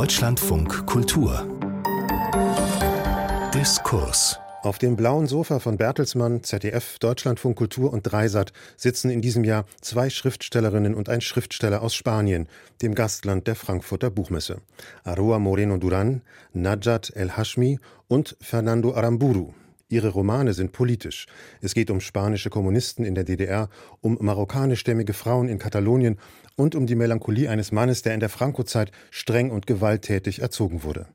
Deutschlandfunk Kultur Diskurs auf dem blauen Sofa von Bertelsmann, ZDF, Deutschlandfunk Kultur und Dreisat sitzen in diesem Jahr zwei Schriftstellerinnen und ein Schriftsteller aus Spanien, dem Gastland der Frankfurter Buchmesse. Aroa Moreno Duran, Najat El Hashmi und Fernando Aramburu. Ihre Romane sind politisch. Es geht um spanische Kommunisten in der DDR, um marokkanischstämmige Frauen in Katalonien und um die Melancholie eines Mannes, der in der Franco-Zeit streng und gewalttätig erzogen wurde.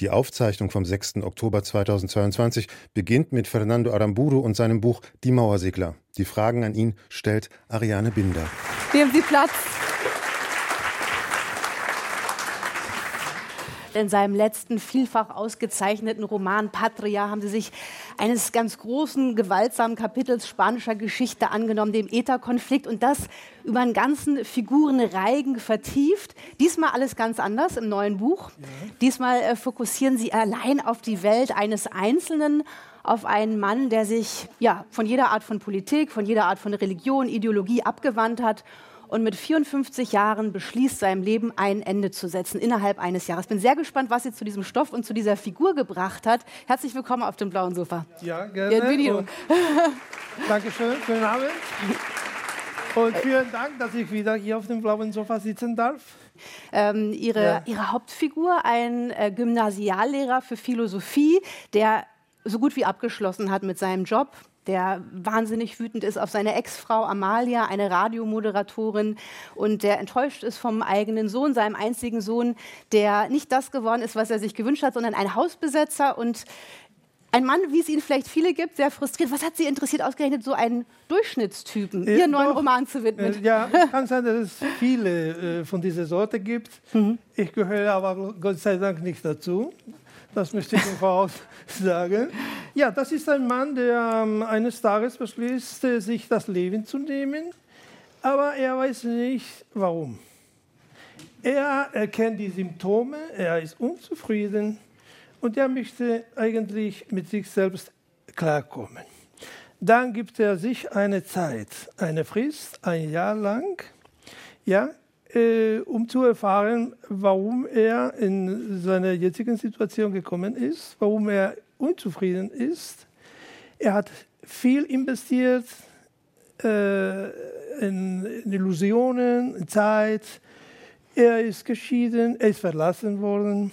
Die Aufzeichnung vom 6. Oktober 2022 beginnt mit Fernando Aramburu und seinem Buch Die Mauersegler. Die Fragen an ihn stellt Ariane Binder. Nehmen Sie Platz. In seinem letzten vielfach ausgezeichneten Roman Patria haben sie sich eines ganz großen, gewaltsamen Kapitels spanischer Geschichte angenommen, dem ETA-Konflikt, und das über einen ganzen Figurenreigen vertieft. Diesmal alles ganz anders im neuen Buch. Ja. Diesmal äh, fokussieren sie allein auf die Welt eines Einzelnen, auf einen Mann, der sich ja, von jeder Art von Politik, von jeder Art von Religion, Ideologie abgewandt hat und mit 54 Jahren beschließt, seinem Leben ein Ende zu setzen innerhalb eines Jahres. Ich bin sehr gespannt, was sie zu diesem Stoff und zu dieser Figur gebracht hat. Herzlich willkommen auf dem blauen Sofa. Ja, gerne. Dankeschön, schönen Abend. Und vielen Dank, dass ich wieder hier auf dem blauen Sofa sitzen darf. Ähm, ihre, ja. ihre, Hauptfigur, ein äh, Gymnasiallehrer für Philosophie, der so gut wie abgeschlossen hat mit seinem Job, der wahnsinnig wütend ist auf seine Ex-Frau Amalia, eine Radiomoderatorin, und der enttäuscht ist vom eigenen Sohn, seinem einzigen Sohn, der nicht das geworden ist, was er sich gewünscht hat, sondern ein Hausbesetzer und ein Mann, wie es ihn vielleicht viele gibt, sehr frustriert. Was hat Sie interessiert, ausgerechnet so einen Durchschnittstypen, äh, Ihren neuen doch, Roman zu widmen? Äh, ja, kann sein, dass es viele äh, von dieser Sorte gibt. Mhm. Ich gehöre aber Gott sei Dank nicht dazu. Das möchte ich Voraus sagen. Ja, das ist ein Mann, der ähm, eines Tages beschließt, äh, sich das Leben zu nehmen, aber er weiß nicht, warum. Er erkennt die Symptome, er ist unzufrieden und er möchte eigentlich mit sich selbst klarkommen. Dann gibt er sich eine Zeit, eine Frist, ein Jahr lang, ja, äh, um zu erfahren, warum er in seine jetzigen Situation gekommen ist, warum er unzufrieden ist. Er hat viel investiert äh, in, in, Illusionen, in Zeit. Er ist geschieden, er ist verlassen worden.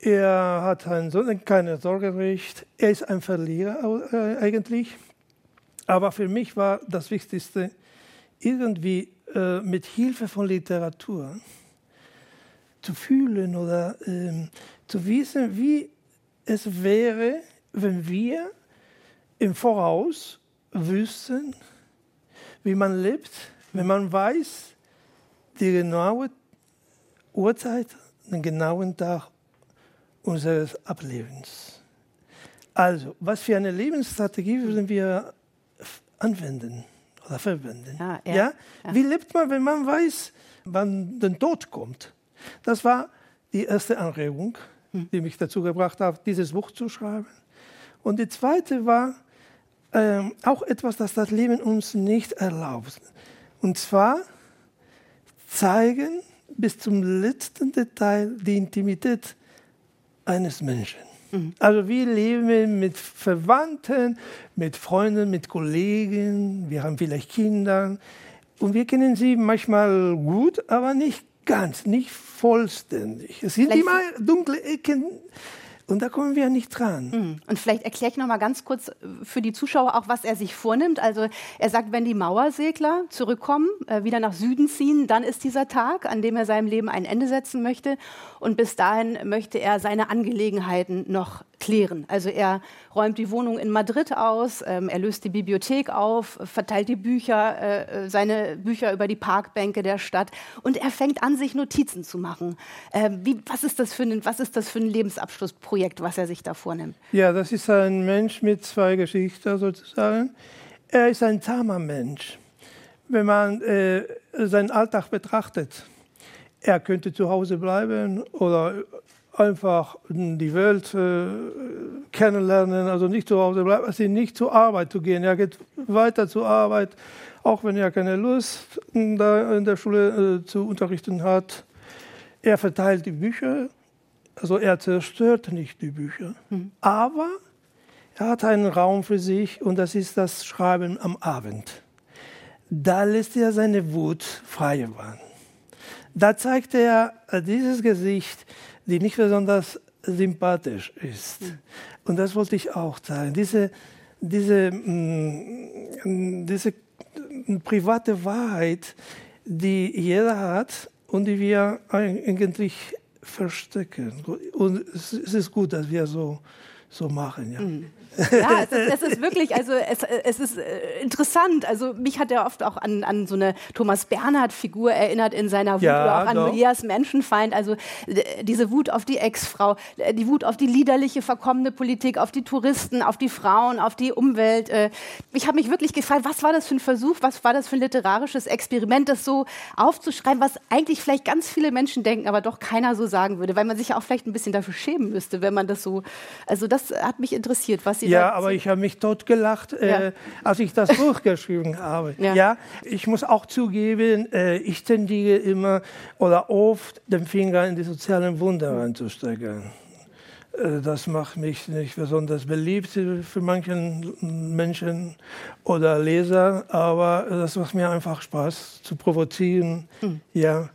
Er hat ein, keine Sorgerecht. Er ist ein Verlierer äh, eigentlich. Aber für mich war das Wichtigste, irgendwie äh, mit Hilfe von Literatur zu fühlen oder äh, zu wissen, wie es wäre, wenn wir im Voraus wüssten, wie man lebt, wenn man weiß, die genaue Uhrzeit, den genauen Tag unseres Ablebens. Also, was für eine Lebensstrategie würden wir anwenden? Oder verwenden. Ja, ja, ja? Wie lebt man, wenn man weiß, wann der Tod kommt? Das war die erste Anregung, hm. die mich dazu gebracht hat, dieses Buch zu schreiben. Und die zweite war ähm, auch etwas, das das Leben uns nicht erlaubt. Und zwar zeigen bis zum letzten Detail die Intimität eines Menschen. Mhm. Also wir leben mit Verwandten, mit Freunden, mit Kollegen, wir haben vielleicht Kinder und wir kennen sie manchmal gut, aber nicht ganz, nicht vollständig. Es sind immer dunkle Ecken und da kommen wir nicht dran. Hm. Und vielleicht erkläre ich noch mal ganz kurz äh, für die Zuschauer auch, was er sich vornimmt. Also er sagt, wenn die Mauersegler zurückkommen, äh, wieder nach Süden ziehen, dann ist dieser Tag, an dem er seinem Leben ein Ende setzen möchte. Und bis dahin möchte er seine Angelegenheiten noch klären. Also er räumt die Wohnung in Madrid aus, ähm, er löst die Bibliothek auf, verteilt die Bücher, äh, seine Bücher über die Parkbänke der Stadt und er fängt an, sich Notizen zu machen. Äh, wie, was, ist das für ein, was ist das für ein Lebensabschlussprojekt, was er sich da vornimmt? Ja, das ist ein Mensch mit zwei Geschichten sozusagen. Er ist ein zahmer Mensch. Wenn man äh, seinen Alltag betrachtet, er könnte zu Hause bleiben oder einfach die Welt äh, kennenlernen, also nicht zu Hause bleiben, also nicht zur Arbeit zu gehen. Er geht weiter zur Arbeit, auch wenn er keine Lust da in der Schule äh, zu unterrichten hat. Er verteilt die Bücher, also er zerstört nicht die Bücher, mhm. aber er hat einen Raum für sich und das ist das Schreiben am Abend. Da lässt er seine Wut frei werden. Da zeigt er dieses Gesicht, die nicht besonders sympathisch ist. Und das wollte ich auch zeigen. Diese, diese, mh, mm, diese private Wahrheit, die jeder hat und die wir eigentlich verstecken. Und es ist gut, dass wir so, so machen. Ja. Mhm. Ja, es ist, es ist, wirklich, also es, es ist äh, interessant. Also mich hat er oft auch an, an so eine Thomas Bernhard-Figur erinnert in seiner Wut ja, oder auch an doch. Molières Menschenfeind. Also diese Wut auf die Ex-Frau, die Wut auf die liederliche, verkommene Politik, auf die Touristen, auf die Frauen, auf die Umwelt. Äh, ich habe mich wirklich gefragt, was war das für ein Versuch, was war das für ein literarisches Experiment, das so aufzuschreiben, was eigentlich vielleicht ganz viele Menschen denken, aber doch keiner so sagen würde, weil man sich ja auch vielleicht ein bisschen dafür schämen müsste, wenn man das so. Also das hat mich interessiert, was Sie ja, aber ich habe mich totgelacht, äh, ja. als ich das Buch geschrieben habe. Ja. ja. ich muss auch zugeben, äh, ich tendiere immer oder oft den Finger in die sozialen Wunder reinzustecken. Äh, das macht mich nicht besonders beliebt für manche Menschen oder Leser, aber das macht mir einfach Spaß zu provozieren. Hm. Ja.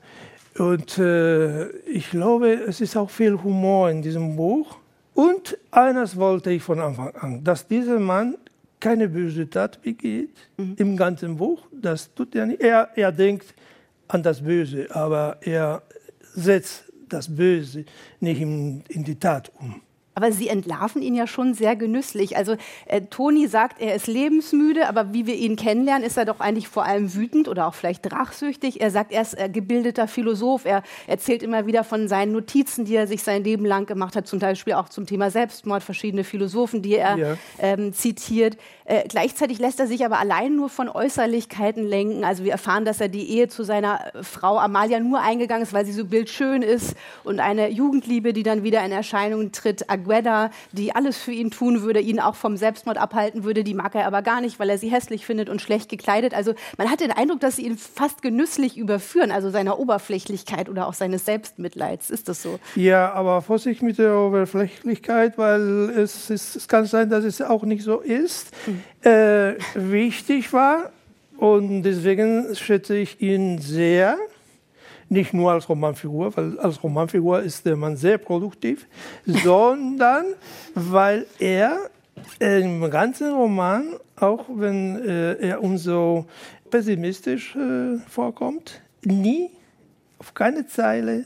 Und äh, ich glaube, es ist auch viel Humor in diesem Buch. Und eines wollte ich von Anfang an, dass dieser Mann keine böse Tat begeht mhm. im ganzen Buch. Das tut er nicht. Er, er denkt an das Böse, aber er setzt das Böse nicht in, in die Tat um. Aber Sie entlarven ihn ja schon sehr genüsslich. Also äh, Toni sagt, er ist lebensmüde, aber wie wir ihn kennenlernen, ist er doch eigentlich vor allem wütend oder auch vielleicht drachsüchtig. Er sagt, er ist äh, gebildeter Philosoph. Er erzählt immer wieder von seinen Notizen, die er sich sein Leben lang gemacht hat, zum Beispiel auch zum Thema Selbstmord, verschiedene Philosophen, die er ja. ähm, zitiert. Äh, gleichzeitig lässt er sich aber allein nur von Äußerlichkeiten lenken. Also wir erfahren, dass er die Ehe zu seiner Frau Amalia nur eingegangen ist, weil sie so bildschön ist und eine Jugendliebe, die dann wieder in Erscheinung tritt, Agueda, die alles für ihn tun würde, ihn auch vom Selbstmord abhalten würde, die mag er aber gar nicht, weil er sie hässlich findet und schlecht gekleidet. Also man hat den Eindruck, dass sie ihn fast genüsslich überführen, also seiner Oberflächlichkeit oder auch seines Selbstmitleids. Ist das so? Ja, aber Vorsicht mit der Oberflächlichkeit, weil es, ist, es kann sein, dass es auch nicht so ist. Mhm. Äh, wichtig war und deswegen schätze ich ihn sehr nicht nur als Romanfigur, weil als Romanfigur ist der Mann sehr produktiv, sondern weil er im ganzen Roman, auch wenn äh, er uns so pessimistisch äh, vorkommt, nie auf keine Zeile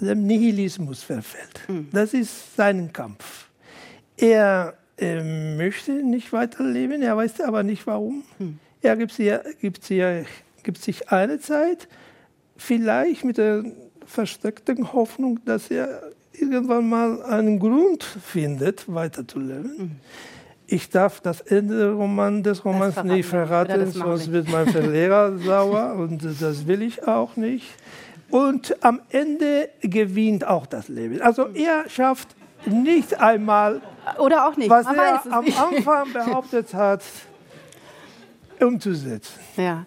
dem Nihilismus verfällt. Mhm. Das ist sein Kampf. Er äh, möchte nicht weiterleben, er weiß aber nicht warum. Mhm. Er gibt, sie, gibt, sie, gibt sich eine Zeit, vielleicht mit der versteckten Hoffnung, dass er irgendwann mal einen Grund findet, weiterzuleben. Mhm. Ich darf das Ende Roman, des Romans nicht verraten, sonst wird mein Verlehrer sauer und das will ich auch nicht. Und am Ende gewinnt auch das Leben. Also mhm. er schafft nicht einmal, Oder auch nicht. was Man er am Anfang behauptet hat, umzusetzen. Ja.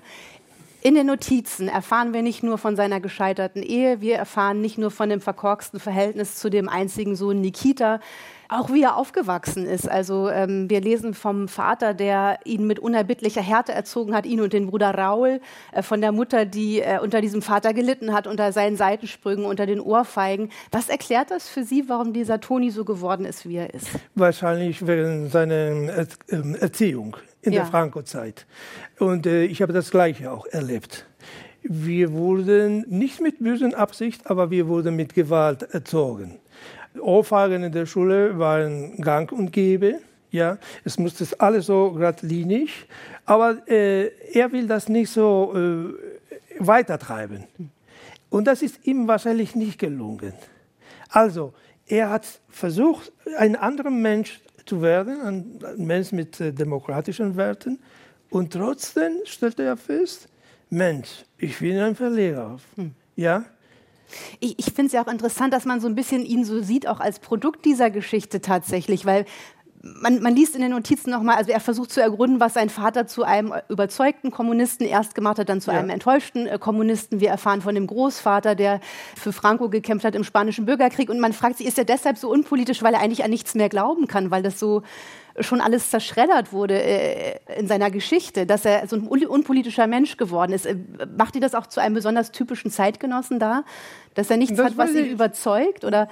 In den Notizen erfahren wir nicht nur von seiner gescheiterten Ehe, wir erfahren nicht nur von dem verkorksten Verhältnis zu dem einzigen Sohn Nikita, auch wie er aufgewachsen ist. Also ähm, wir lesen vom Vater, der ihn mit unerbittlicher Härte erzogen hat, ihn und den Bruder Raul, äh, von der Mutter, die äh, unter diesem Vater gelitten hat, unter seinen Seitensprüngen, unter den Ohrfeigen. Was erklärt das für Sie, warum dieser Toni so geworden ist, wie er ist? Wahrscheinlich wegen seiner er ähm, Erziehung in ja. der Franco-Zeit. Und äh, ich habe das Gleiche auch erlebt. Wir wurden nicht mit bösen Absicht, aber wir wurden mit Gewalt erzogen. Ohrfeigen in der Schule waren gang und gäbe. Ja, es musste alles so geradlinig, aber äh, er will das nicht so äh, weitertreiben. Und das ist ihm wahrscheinlich nicht gelungen. Also, er hat versucht, einen anderen Mensch zu werden, ein Mensch mit äh, demokratischen Werten. Und trotzdem stellte er fest, Mensch, ich bin ein Verlierer. Hm. Ja? Ich, ich finde es ja auch interessant, dass man so ein bisschen ihn so sieht, auch als Produkt dieser Geschichte tatsächlich, weil man, man, liest in den Notizen nochmal, also er versucht zu ergründen, was sein Vater zu einem überzeugten Kommunisten erst gemacht hat, dann zu ja. einem enttäuschten äh, Kommunisten. Wir erfahren von dem Großvater, der für Franco gekämpft hat im Spanischen Bürgerkrieg. Und man fragt sich, ist er deshalb so unpolitisch, weil er eigentlich an nichts mehr glauben kann, weil das so schon alles zerschreddert wurde äh, in seiner Geschichte, dass er so ein unpolitischer Mensch geworden ist. Äh, macht ihr das auch zu einem besonders typischen Zeitgenossen da, dass er nichts das hat, was ihn überzeugt oder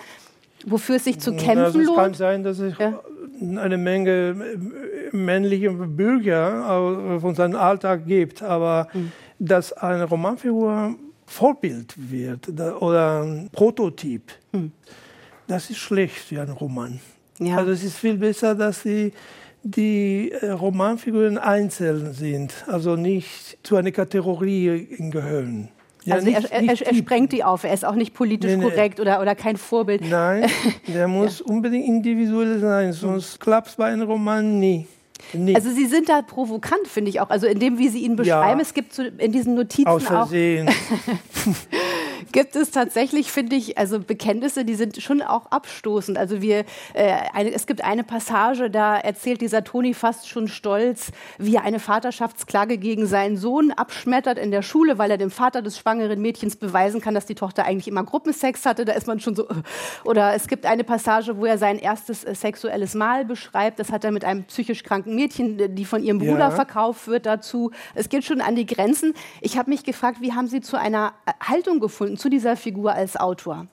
wofür es sich zu kämpfen also lohnt? Es kann sein, dass es ja. eine Menge äh, männliche Bürger von seinem Alltag gibt, aber mhm. dass eine Romanfigur Vorbild wird oder ein Prototyp, mhm. das ist schlecht für einen Roman. Ja. Also es ist viel besser, dass die, die äh, Romanfiguren einzeln sind, also nicht zu einer Kategorie gehören. Ja, also nicht, er, er, er, sprengt die auf, er ist auch nicht politisch nee, nee. korrekt oder, oder kein Vorbild. Nein, der muss ja. unbedingt individuell sein, sonst klappt es bei einem Roman nie. Nie. Also Sie sind da provokant, finde ich auch. Also in dem, wie Sie ihn beschreiben, ja. es gibt so in diesen Notizen Aus Versehen. auch gibt es tatsächlich, finde ich, also Bekenntnisse, die sind schon auch abstoßend. Also wir, äh, eine, es gibt eine Passage, da erzählt dieser Toni fast schon stolz, wie er eine Vaterschaftsklage gegen seinen Sohn abschmettert in der Schule, weil er dem Vater des schwangeren Mädchens beweisen kann, dass die Tochter eigentlich immer Gruppensex hatte. Da ist man schon so. Äh. Oder es gibt eine Passage, wo er sein erstes äh, sexuelles Mal beschreibt. Das hat er mit einem psychisch kranken Mädchen, die von ihrem Bruder ja. verkauft wird, dazu. Es geht schon an die Grenzen. Ich habe mich gefragt, wie haben Sie zu einer äh, Haltung gefunden? Zu dieser Figur als Autor?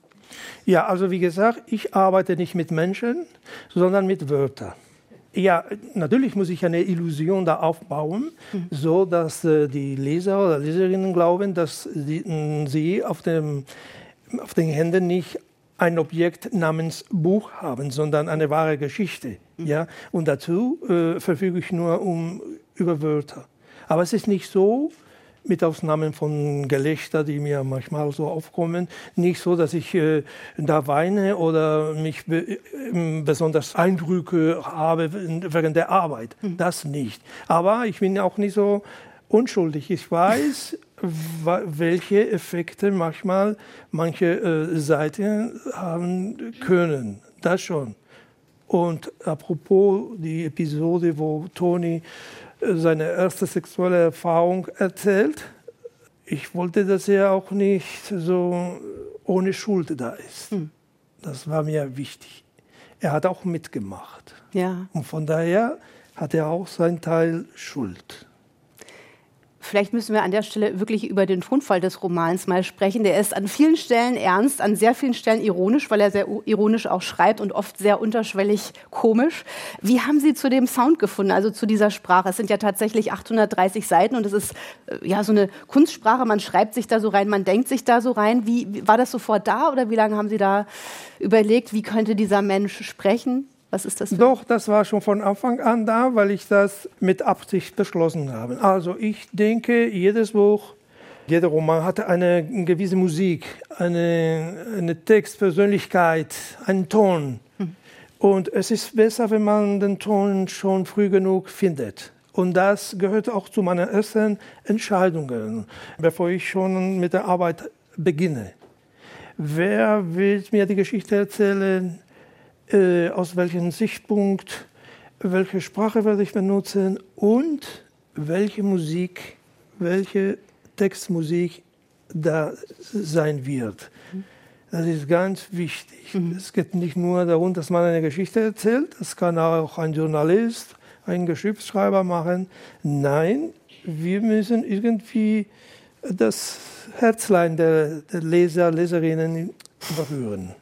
Ja, also wie gesagt, ich arbeite nicht mit Menschen, sondern mit Wörtern. Ja, natürlich muss ich eine Illusion da aufbauen, mhm. so dass äh, die Leser oder Leserinnen glauben, dass die, sie auf, dem, auf den Händen nicht ein Objekt namens Buch haben, sondern eine wahre Geschichte. Mhm. Ja? Und dazu äh, verfüge ich nur um, über Wörter. Aber es ist nicht so, mit Ausnahmen von Gelächter, die mir manchmal so aufkommen, nicht so, dass ich äh, da weine oder mich be äh, besonders Eindrücke habe während der Arbeit. Mhm. Das nicht. Aber ich bin auch nicht so unschuldig. Ich weiß, welche Effekte manchmal manche äh, Seiten haben können. Das schon. Und apropos die Episode, wo Toni seine erste sexuelle Erfahrung erzählt. Ich wollte, dass er auch nicht so ohne Schuld da ist. Hm. Das war mir wichtig. Er hat auch mitgemacht. Ja. Und von daher hat er auch seinen Teil Schuld. Vielleicht müssen wir an der Stelle wirklich über den Tonfall des Romans mal sprechen. Der ist an vielen Stellen ernst, an sehr vielen Stellen ironisch, weil er sehr ironisch auch schreibt und oft sehr unterschwellig komisch. Wie haben Sie zu dem Sound gefunden, also zu dieser Sprache? Es sind ja tatsächlich 830 Seiten und es ist äh, ja so eine Kunstsprache. Man schreibt sich da so rein, man denkt sich da so rein. Wie, war das sofort da oder wie lange haben Sie da überlegt, wie könnte dieser Mensch sprechen? Was ist das? Doch, das war schon von Anfang an da, weil ich das mit Absicht beschlossen habe. Also ich denke, jedes Buch, jeder Roman hatte eine gewisse Musik, eine, eine Textpersönlichkeit, einen Ton. Hm. Und es ist besser, wenn man den Ton schon früh genug findet. Und das gehört auch zu meinen ersten Entscheidungen, bevor ich schon mit der Arbeit beginne. Wer will mir die Geschichte erzählen? Äh, aus welchem Sichtpunkt, welche Sprache werde ich benutzen und welche Musik, welche Textmusik da sein wird. Das ist ganz wichtig. Mhm. Es geht nicht nur darum, dass man eine Geschichte erzählt, das kann auch ein Journalist, ein Geschichtsschreiber machen. Nein, wir müssen irgendwie das Herzlein der, der Leser, Leserinnen berühren.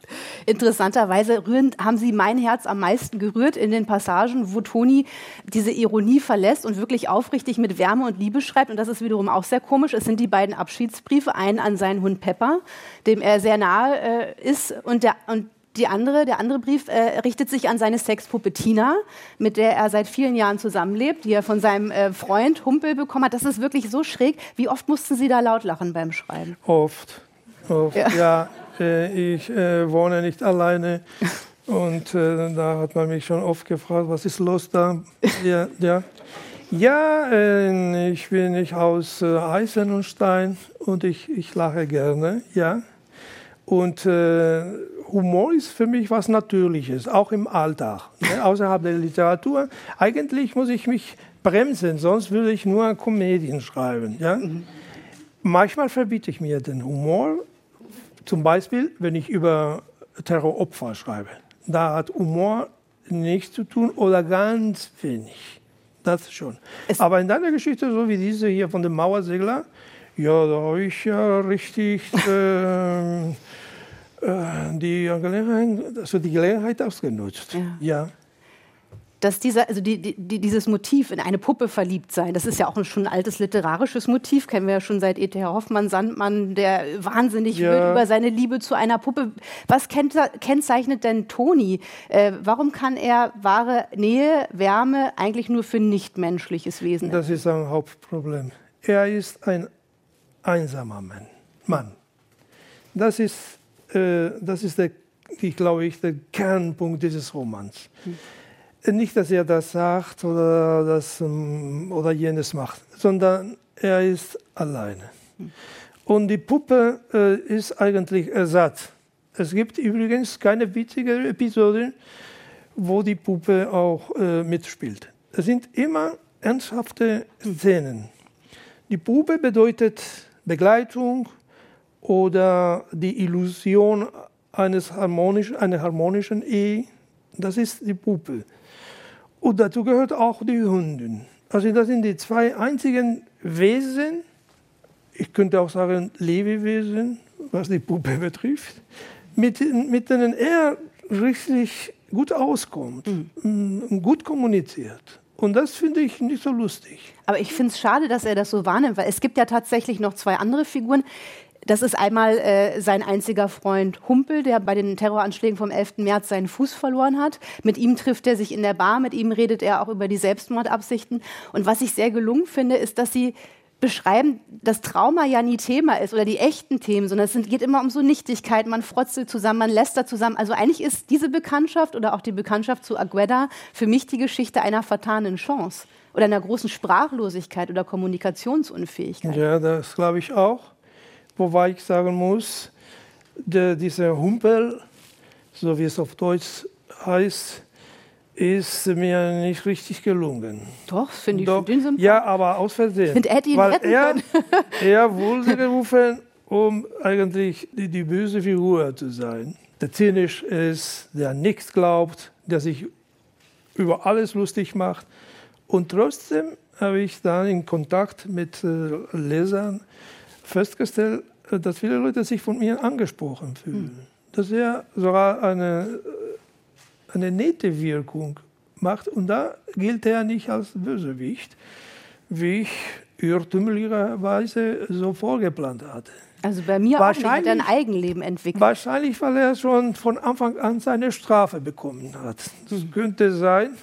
Interessanterweise rührend, haben Sie mein Herz am meisten gerührt in den Passagen, wo Toni diese Ironie verlässt und wirklich aufrichtig mit Wärme und Liebe schreibt. Und das ist wiederum auch sehr komisch. Es sind die beiden Abschiedsbriefe, einen an seinen Hund Pepper, dem er sehr nahe äh, ist, und der, und die andere, der andere Brief äh, richtet sich an seine Sexpuppe Tina, mit der er seit vielen Jahren zusammenlebt, die er von seinem äh, Freund Humpel bekommen hat. Das ist wirklich so schräg. Wie oft mussten Sie da laut lachen beim Schreiben? Oft. Oft. Ja. ja. Äh, ich äh, wohne nicht alleine. Und äh, da hat man mich schon oft gefragt, was ist los da? Ja, ja. ja äh, ich bin nicht aus Eisen und Stein und ich, ich lache gerne, ja. Und äh, Humor ist für mich was Natürliches, auch im Alltag, ne, außerhalb der Literatur. Eigentlich muss ich mich bremsen, sonst würde ich nur Komödien schreiben. Ja? Mhm. Manchmal verbiete ich mir den Humor, zum Beispiel, wenn ich über Terroropfer schreibe. Da hat Humor nichts zu tun oder ganz wenig. Das schon. Es Aber in deiner Geschichte, so wie diese hier von dem Mauersegler, ja, da habe ich ja richtig äh, äh, die, Gelegenheit, also die Gelegenheit ausgenutzt. Ja. ja dass dieser, also die, die, dieses Motiv in eine Puppe verliebt sein, das ist ja auch ein, schon altes literarisches Motiv, kennen wir ja schon seit E.T.H. Hoffmann, Sandmann, der wahnsinnig ja. wird über seine Liebe zu einer Puppe. Was kennzeichnet denn Toni? Äh, warum kann er wahre Nähe, Wärme eigentlich nur für nichtmenschliches Wesen? Das ist ein Hauptproblem. Er ist ein einsamer Mann. Mann. Das ist, äh, das ist der, ich glaube ich, der Kernpunkt dieses Romans. Hm nicht, dass er das sagt oder, das, ähm, oder jenes macht, sondern er ist alleine. Und die Puppe äh, ist eigentlich Ersatz. Es gibt übrigens keine witzige Episode, wo die Puppe auch äh, mitspielt. Es sind immer ernsthafte Szenen. Die Puppe bedeutet Begleitung oder die Illusion eines harmonisch, einer harmonischen Ehe. Das ist die Puppe. Und dazu gehört auch die Hündin. Also das sind die zwei einzigen Wesen, ich könnte auch sagen Lebewesen, was die Puppe betrifft, mit, mit denen er richtig gut auskommt mhm. und gut kommuniziert. Und das finde ich nicht so lustig. Aber ich finde es schade, dass er das so wahrnimmt, weil es gibt ja tatsächlich noch zwei andere Figuren, das ist einmal äh, sein einziger Freund Humpel, der bei den Terroranschlägen vom 11. März seinen Fuß verloren hat. Mit ihm trifft er sich in der Bar, mit ihm redet er auch über die Selbstmordabsichten. Und was ich sehr gelungen finde, ist, dass sie beschreiben, dass Trauma ja nie Thema ist oder die echten Themen, sondern es geht immer um so Nichtigkeit, man frotzelt zusammen, man lästert zusammen. Also eigentlich ist diese Bekanntschaft oder auch die Bekanntschaft zu Agueda für mich die Geschichte einer vertanen Chance oder einer großen Sprachlosigkeit oder Kommunikationsunfähigkeit. Ja, das glaube ich auch. Wobei ich sagen muss, der, dieser Humpel, so wie es auf Deutsch heißt, ist mir nicht richtig gelungen. Doch, finde ich Doch, sympathisch. Ja, aber aus Versehen. Ich hätte ihn weil retten er, er wurde gerufen, um eigentlich die, die böse Figur zu sein. Der zynisch ist, der nichts glaubt, der sich über alles lustig macht. Und trotzdem habe ich dann in Kontakt mit äh, Lesern festgestellt, äh, dass viele Leute sich von mir angesprochen fühlen. Mhm. Dass er sogar eine, äh, eine nette Wirkung macht. Und da gilt er nicht als Bösewicht, wie ich irrtümlicherweise so vorgeplant hatte. Also bei mir auch nicht, hat er ein Eigenleben entwickelt. Wahrscheinlich, weil er schon von Anfang an seine Strafe bekommen hat. Das mhm. könnte sein.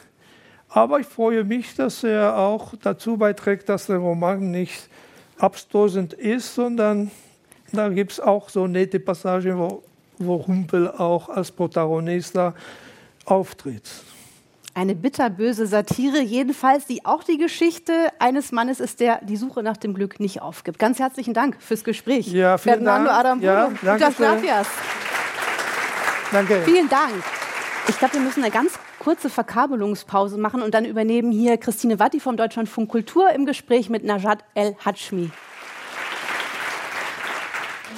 Aber ich freue mich, dass er auch dazu beiträgt, dass der Roman nicht abstoßend ist, sondern da gibt es auch so nette Passagen, wo, wo Humpel auch als Protagonist da auftritt. Eine bitterböse Satire, jedenfalls, die auch die Geschichte eines Mannes ist, der die Suche nach dem Glück nicht aufgibt. Ganz herzlichen Dank fürs Gespräch. Ja, vielen Fernando Dank. Adam ja, danke gracias. Danke. Vielen Dank. Ich glaube, wir müssen eine ganz kurze Verkabelungspause machen und dann übernehmen hier Christine Watti vom Deutschlandfunk Kultur im Gespräch mit Najat El Hajmi.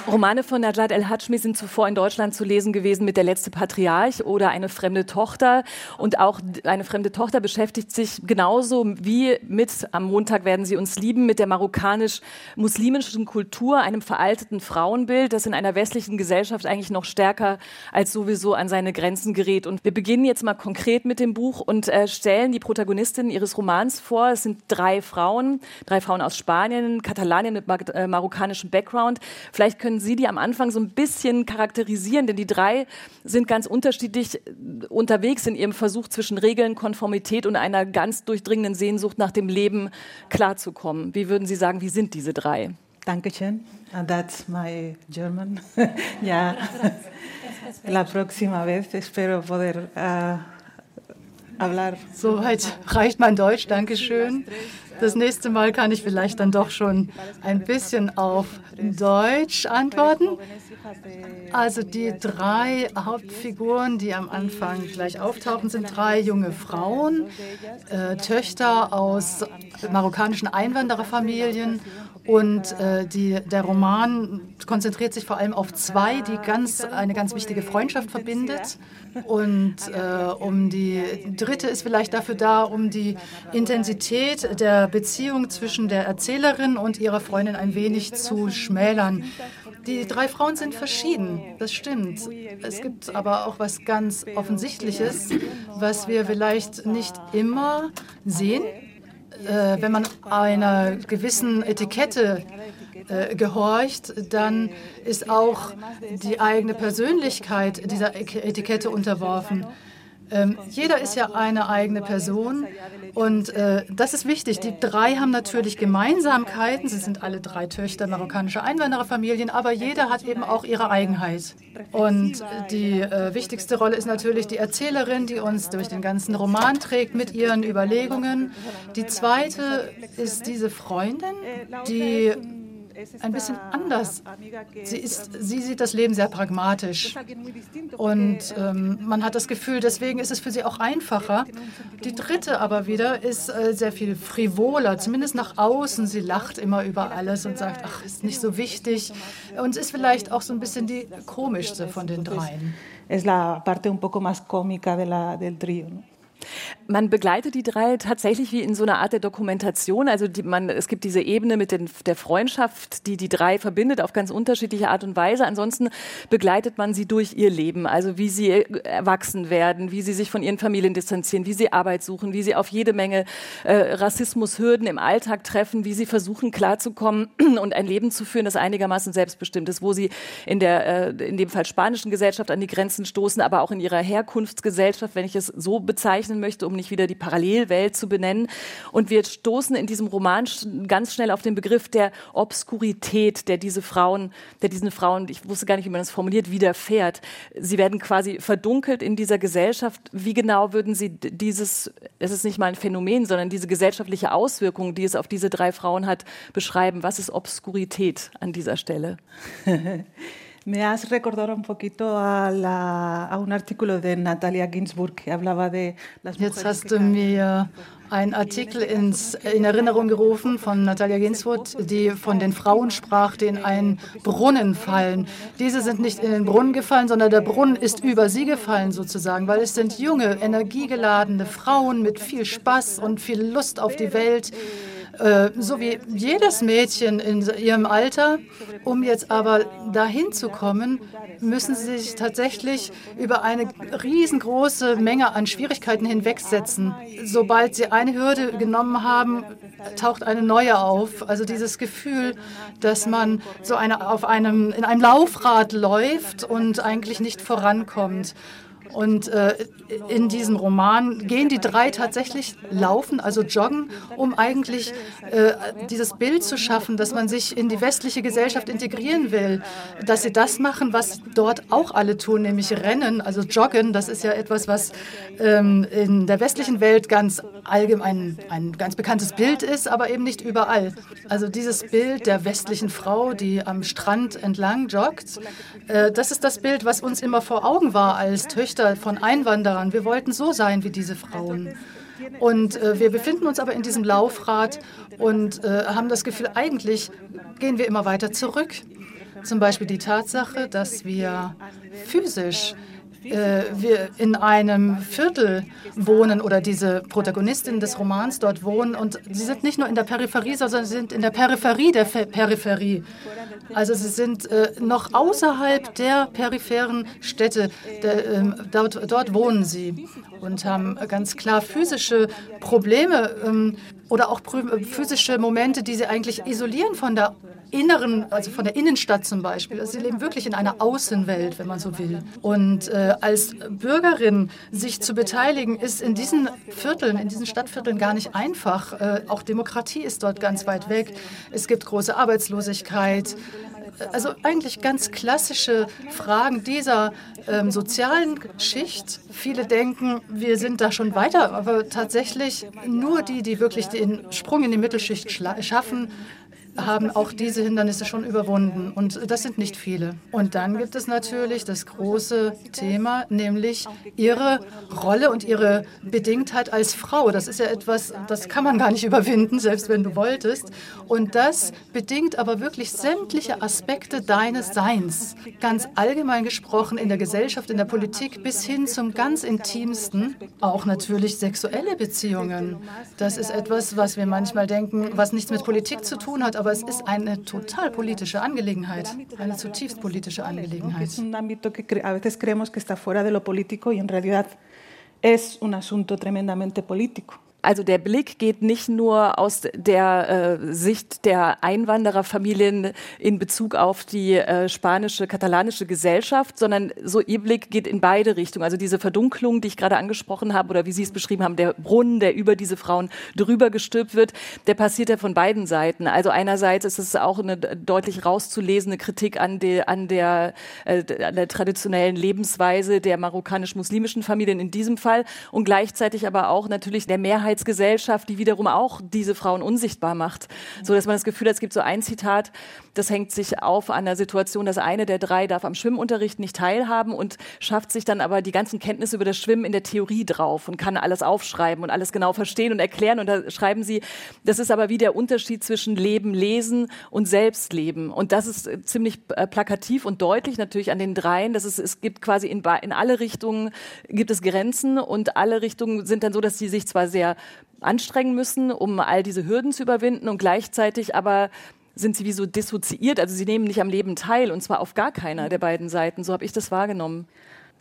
Romane von Najat El-Hajmi sind zuvor in Deutschland zu lesen gewesen mit Der letzte Patriarch oder Eine fremde Tochter. Und auch Eine fremde Tochter beschäftigt sich genauso wie mit Am Montag werden sie uns lieben mit der marokkanisch-muslimischen Kultur, einem veralteten Frauenbild, das in einer westlichen Gesellschaft eigentlich noch stärker als sowieso an seine Grenzen gerät. Und wir beginnen jetzt mal konkret mit dem Buch und äh, stellen die Protagonistin ihres Romans vor. Es sind drei Frauen, drei Frauen aus Spanien, Katalanien mit äh, marokkanischem Background. Vielleicht können können Sie die am Anfang so ein bisschen charakterisieren? Denn die drei sind ganz unterschiedlich unterwegs in ihrem Versuch zwischen Regeln, Konformität und einer ganz durchdringenden Sehnsucht nach dem Leben klarzukommen. Wie würden Sie sagen, wie sind diese drei? Dankeschön. Uh, that's my German. ja. La próxima vez espero poder uh, hablar. Soweit reicht mein Deutsch, Dankeschön. Das nächste Mal kann ich vielleicht dann doch schon ein bisschen auf Deutsch antworten. Also die drei Hauptfiguren, die am Anfang gleich auftauchen, sind drei junge Frauen, äh, Töchter aus marokkanischen Einwandererfamilien. Und äh, die, der Roman konzentriert sich vor allem auf zwei, die ganz, eine ganz wichtige Freundschaft verbindet. Und äh, um die dritte ist vielleicht dafür da, um die Intensität der Beziehung zwischen der Erzählerin und ihrer Freundin ein wenig zu schmälern. Die drei Frauen sind verschieden, das stimmt. Es gibt aber auch was ganz Offensichtliches, was wir vielleicht nicht immer sehen, äh, wenn man einer gewissen Etikette äh, gehorcht, dann ist auch die eigene Persönlichkeit dieser Etikette unterworfen. Ähm, jeder ist ja eine eigene Person und äh, das ist wichtig. Die drei haben natürlich Gemeinsamkeiten. Sie sind alle drei Töchter marokkanischer Einwandererfamilien, aber jeder hat eben auch ihre Eigenheit. Und die äh, wichtigste Rolle ist natürlich die Erzählerin, die uns durch den ganzen Roman trägt mit ihren Überlegungen. Die zweite ist diese Freundin, die ein bisschen anders. Sie, ist, sie sieht das Leben sehr pragmatisch. Und ähm, man hat das Gefühl, deswegen ist es für sie auch einfacher. Die dritte aber wieder ist äh, sehr viel frivoler, zumindest nach außen. Sie lacht immer über alles und sagt, ach, ist nicht so wichtig. Und ist vielleicht auch so ein bisschen die komischste von den dreien. Es la parte un poco más cómica de la, del trío. Man begleitet die drei tatsächlich wie in so einer Art der Dokumentation. Also die, man, es gibt diese Ebene mit den, der Freundschaft, die die drei verbindet auf ganz unterschiedliche Art und Weise. Ansonsten begleitet man sie durch ihr Leben, also wie sie erwachsen werden, wie sie sich von ihren Familien distanzieren, wie sie Arbeit suchen, wie sie auf jede Menge äh, Rassismushürden im Alltag treffen, wie sie versuchen klarzukommen und ein Leben zu führen, das einigermaßen selbstbestimmt ist, wo sie in der äh, in dem Fall spanischen Gesellschaft an die Grenzen stoßen, aber auch in ihrer Herkunftsgesellschaft, wenn ich es so bezeichnen möchte, um nicht wieder die Parallelwelt zu benennen. Und wir stoßen in diesem Roman ganz schnell auf den Begriff der Obskurität, der diese Frauen, der diesen Frauen, ich wusste gar nicht, wie man das formuliert, widerfährt. Sie werden quasi verdunkelt in dieser Gesellschaft. Wie genau würden Sie dieses, es ist nicht mal ein Phänomen, sondern diese gesellschaftliche Auswirkung, die es auf diese drei Frauen hat, beschreiben? Was ist Obskurität an dieser Stelle? Me has recordado un poquito a, la, a, un artículo de Natalia Ginsburg que hablaba de las Jetzt hast du mir einen Artikel ins, in Erinnerung gerufen von Natalia Ginsburg, die von den Frauen sprach, die in einen Brunnen fallen. Diese sind nicht in den Brunnen gefallen, sondern der Brunnen ist über sie gefallen sozusagen, weil es sind junge, energiegeladene Frauen mit viel Spaß und viel Lust auf die Welt äh, so wie jedes Mädchen in ihrem Alter. Um jetzt aber dahin zu kommen, müssen sie sich tatsächlich über eine riesengroße Menge an Schwierigkeiten hinwegsetzen. Sobald sie eine Hürde genommen haben, taucht eine neue auf. Also dieses Gefühl, dass man so eine, auf einem, in einem Laufrad läuft und eigentlich nicht vorankommt. Und äh, in diesem Roman gehen die drei tatsächlich laufen, also joggen, um eigentlich äh, dieses Bild zu schaffen, dass man sich in die westliche Gesellschaft integrieren will. Dass sie das machen, was dort auch alle tun, nämlich rennen, also joggen. Das ist ja etwas, was ähm, in der westlichen Welt ganz allgemein ein ganz bekanntes Bild ist, aber eben nicht überall. Also dieses Bild der westlichen Frau, die am Strand entlang joggt, äh, das ist das Bild, was uns immer vor Augen war als Töchter von Einwanderern. Wir wollten so sein wie diese Frauen. Und äh, wir befinden uns aber in diesem Laufrad und äh, haben das Gefühl, eigentlich gehen wir immer weiter zurück. Zum Beispiel die Tatsache, dass wir physisch äh, wir in einem Viertel wohnen oder diese Protagonistinnen des Romans dort wohnen und sie sind nicht nur in der Peripherie, sondern sie sind in der Peripherie der Fe Peripherie. Also sie sind äh, noch außerhalb der peripheren Städte, der, äh, dort, dort, wohnen sie und haben ganz klar physische Probleme ähm, oder auch physische Momente, die sie eigentlich isolieren von der inneren, also von der Innenstadt zum Beispiel. Also sie leben wirklich in einer Außenwelt, wenn man so will. Und äh, als Bürgerin sich zu beteiligen, ist in diesen Vierteln, in diesen Stadtvierteln gar nicht einfach. Äh, auch Demokratie ist dort ganz weit weg. Es gibt große Arbeitslosigkeit. Also eigentlich ganz klassische Fragen dieser ähm, sozialen Schicht. Viele denken, wir sind da schon weiter, aber tatsächlich nur die, die wirklich den Sprung in die Mittelschicht schaffen, haben auch diese Hindernisse schon überwunden. Und das sind nicht viele. Und dann gibt es natürlich das große Thema, nämlich ihre Rolle und ihre Bedingtheit als Frau. Das ist ja etwas, das kann man gar nicht überwinden, selbst wenn du wolltest. Und das bedingt aber wirklich sämtliche Aspekte deines Seins. Ganz allgemein gesprochen in der Gesellschaft, in der Politik bis hin zum ganz intimsten, auch natürlich sexuelle Beziehungen. Das ist etwas, was wir manchmal denken, was nichts mit Politik zu tun hat, aber es ist eine total politische Angelegenheit, eine zutiefst politische Angelegenheit. Es un asunto tremendamente político. Also der Blick geht nicht nur aus der äh, Sicht der Einwandererfamilien in Bezug auf die äh, spanische, katalanische Gesellschaft, sondern so ihr Blick geht in beide Richtungen. Also diese Verdunklung, die ich gerade angesprochen habe oder wie Sie es beschrieben haben, der Brunnen, der über diese Frauen drüber gestülpt wird, der passiert ja von beiden Seiten. Also einerseits ist es auch eine deutlich rauszulesende Kritik an, die, an, der, äh, an der traditionellen Lebensweise der marokkanisch-muslimischen Familien in diesem Fall und gleichzeitig aber auch natürlich der Mehrheit Mehrheitsgesellschaft, die wiederum auch diese Frauen unsichtbar macht. So dass man das Gefühl hat, es gibt so ein Zitat, das hängt sich auf an der Situation, dass eine der drei darf am Schwimmunterricht nicht teilhaben und schafft sich dann aber die ganzen Kenntnisse über das Schwimmen in der Theorie drauf und kann alles aufschreiben und alles genau verstehen und erklären. Und da schreiben sie, das ist aber wie der Unterschied zwischen Leben, Lesen und Selbstleben. Und das ist äh, ziemlich äh, plakativ und deutlich natürlich an den dreien. dass es, es gibt quasi in, in alle Richtungen gibt es Grenzen und alle Richtungen sind dann so, dass sie sich zwar sehr anstrengen müssen, um all diese Hürden zu überwinden und gleichzeitig aber sind sie wie so dissoziiert, also sie nehmen nicht am Leben teil und zwar auf gar keiner der beiden Seiten. So habe ich das wahrgenommen.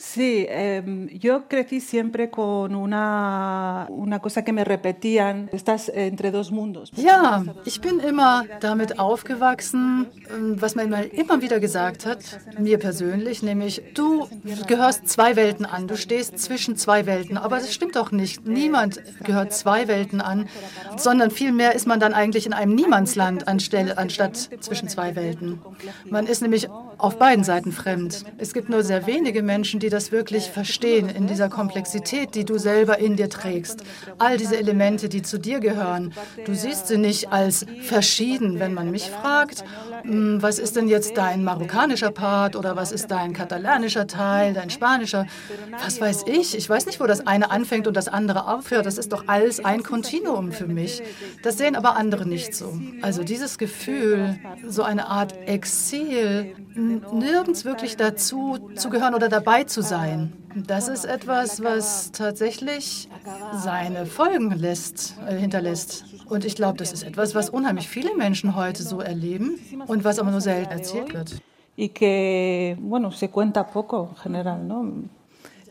Sí, eh, yo crecí siempre con una, una cosa que me repetían, estás entre dos mundos. Ja, ich bin immer damit aufgewachsen, ähm, was man immer wieder gesagt hat, mir persönlich, nämlich du gehörst zwei Welten an, du stehst zwischen zwei Welten, aber das stimmt doch nicht. Niemand gehört zwei Welten an, sondern vielmehr ist man dann eigentlich in einem Niemandsland anstelle, anstatt zwischen zwei Welten. Man ist nämlich auf beiden Seiten fremd. Es gibt nur sehr wenige Menschen, die das wirklich verstehen in dieser Komplexität, die du selber in dir trägst. All diese Elemente, die zu dir gehören. Du siehst sie nicht als verschieden. Wenn man mich fragt, hm, was ist denn jetzt dein marokkanischer Part oder was ist dein katalanischer Teil, dein spanischer, was weiß ich. Ich weiß nicht, wo das eine anfängt und das andere aufhört. Das ist doch alles ein Kontinuum für mich. Das sehen aber andere nicht so. Also dieses Gefühl, so eine Art Exil, nirgends wirklich dazu zu gehören oder dabei zu sein. Das ist etwas, was tatsächlich seine Folgen lässt, äh, hinterlässt. Und ich glaube, das ist etwas, was unheimlich viele Menschen heute so erleben und was aber nur selten erzählt wird. Y que, bueno, se cuenta poco en general, ¿no?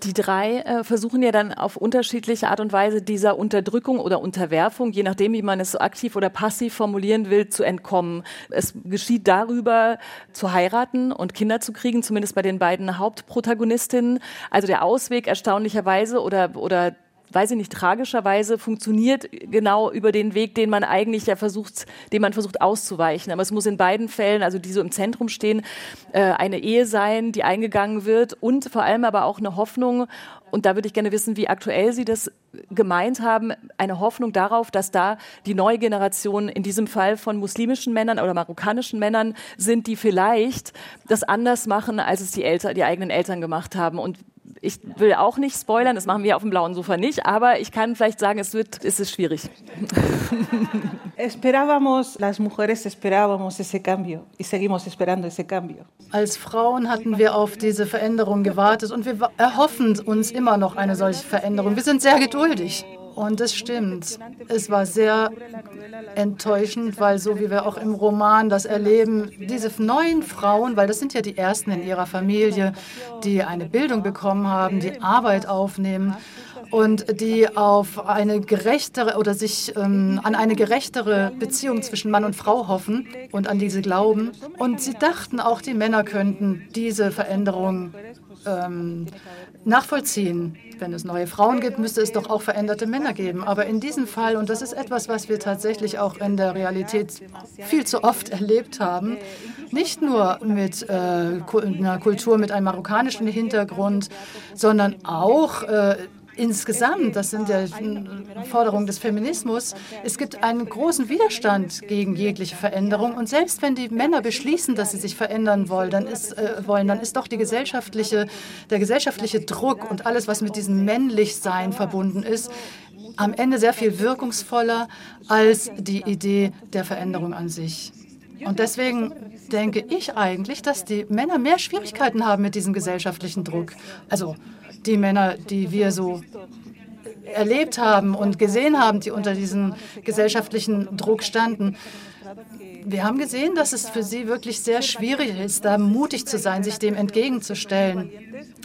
Die drei äh, versuchen ja dann auf unterschiedliche Art und Weise dieser Unterdrückung oder Unterwerfung, je nachdem, wie man es so aktiv oder passiv formulieren will, zu entkommen. Es geschieht darüber, zu heiraten und Kinder zu kriegen, zumindest bei den beiden Hauptprotagonistinnen. Also der Ausweg erstaunlicherweise oder, oder weiß ich nicht, tragischerweise funktioniert genau über den Weg, den man eigentlich ja versucht, den man versucht auszuweichen. Aber es muss in beiden Fällen, also die so im Zentrum stehen, äh, eine Ehe sein, die eingegangen wird und vor allem aber auch eine Hoffnung. Und da würde ich gerne wissen, wie aktuell Sie das gemeint haben, eine Hoffnung darauf, dass da die neue Generation in diesem Fall von muslimischen Männern oder marokkanischen Männern sind, die vielleicht das anders machen, als es die Eltern, die eigenen Eltern gemacht haben. Und ich will auch nicht spoilern, das machen wir auf dem blauen Sofa nicht, aber ich kann vielleicht sagen, es wird, es ist schwierig. Esperábamos, las mujeres esperábamos ese cambio y seguimos esperando ese cambio. Als Frauen hatten wir auf diese Veränderung gewartet und wir erhoffen uns immer noch eine solche Veränderung. Wir sind sehr geduldig. Und es stimmt. Es war sehr enttäuschend, weil so wie wir auch im Roman das erleben, diese neuen Frauen, weil das sind ja die ersten in ihrer Familie, die eine Bildung bekommen haben, die Arbeit aufnehmen und die auf eine gerechtere oder sich ähm, an eine gerechtere Beziehung zwischen Mann und Frau hoffen und an diese glauben. Und sie dachten auch, die Männer könnten diese Veränderung ähm, nachvollziehen. Wenn es neue Frauen gibt, müsste es doch auch veränderte Männer geben. Aber in diesem Fall, und das ist etwas, was wir tatsächlich auch in der Realität viel zu oft erlebt haben, nicht nur mit äh, einer Kultur mit einem marokkanischen Hintergrund, sondern auch äh, insgesamt, das sind ja Forderungen des Feminismus, es gibt einen großen Widerstand gegen jegliche Veränderung. Und selbst wenn die Männer beschließen, dass sie sich verändern wollen, dann ist, äh, wollen, dann ist doch gesellschaftliche, der gesellschaftliche Druck und alles, was mit diesem Männlichsein verbunden ist, am Ende sehr viel wirkungsvoller als die Idee der Veränderung an sich. Und deswegen denke ich eigentlich, dass die Männer mehr Schwierigkeiten haben mit diesem gesellschaftlichen Druck. Also die Männer, die wir so erlebt haben und gesehen haben, die unter diesem gesellschaftlichen Druck standen. Wir haben gesehen, dass es für sie wirklich sehr schwierig ist, da mutig zu sein, sich dem entgegenzustellen.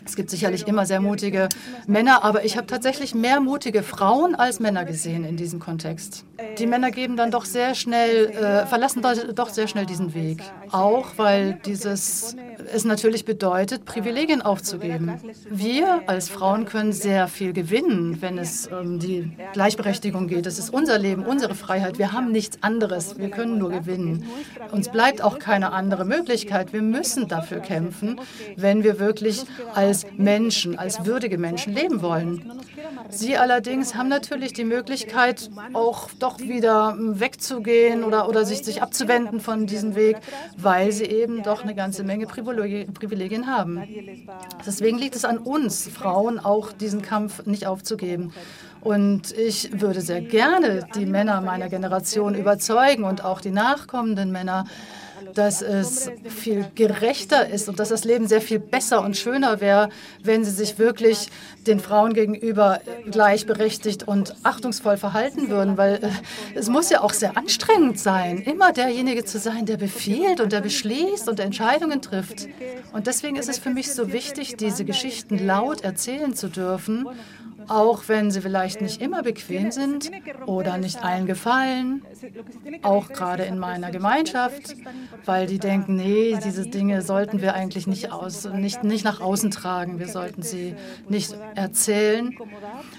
Es gibt sicherlich immer sehr mutige Männer, aber ich habe tatsächlich mehr mutige Frauen als Männer gesehen in diesem Kontext. Die Männer geben dann doch sehr schnell, äh, verlassen doch sehr schnell diesen Weg. Auch weil dieses es natürlich bedeutet, Privilegien aufzugeben. Wir als Frauen können sehr viel gewinnen, wenn es um die Gleichberechtigung geht. Das ist unser Leben, unsere Freiheit. Wir haben nichts anderes. Wir können nur gewinnen. Uns bleibt auch keine andere Möglichkeit. Wir müssen dafür kämpfen, wenn wir wirklich als Menschen, als würdige Menschen leben wollen. Sie allerdings haben natürlich die Möglichkeit, auch doch wieder wegzugehen oder, oder sich, sich abzuwenden von diesem Weg, weil sie eben doch eine ganze Menge Privilegien haben. Deswegen liegt es an uns, Frauen, auch diesen Kampf nicht aufzugeben. Und ich würde sehr gerne die Männer meiner Generation überzeugen und auch die nachkommenden Männer, dass es viel gerechter ist und dass das Leben sehr viel besser und schöner wäre, wenn sie sich wirklich den Frauen gegenüber gleichberechtigt und achtungsvoll verhalten würden, weil äh, es muss ja auch sehr anstrengend sein, immer derjenige zu sein, der befiehlt und der beschließt und der Entscheidungen trifft. Und deswegen ist es für mich so wichtig, diese Geschichten laut erzählen zu dürfen auch wenn sie vielleicht nicht immer bequem sind oder nicht allen gefallen, auch gerade in meiner Gemeinschaft, weil die denken, nee, diese Dinge sollten wir eigentlich nicht, aus, nicht, nicht nach außen tragen, wir sollten sie nicht erzählen.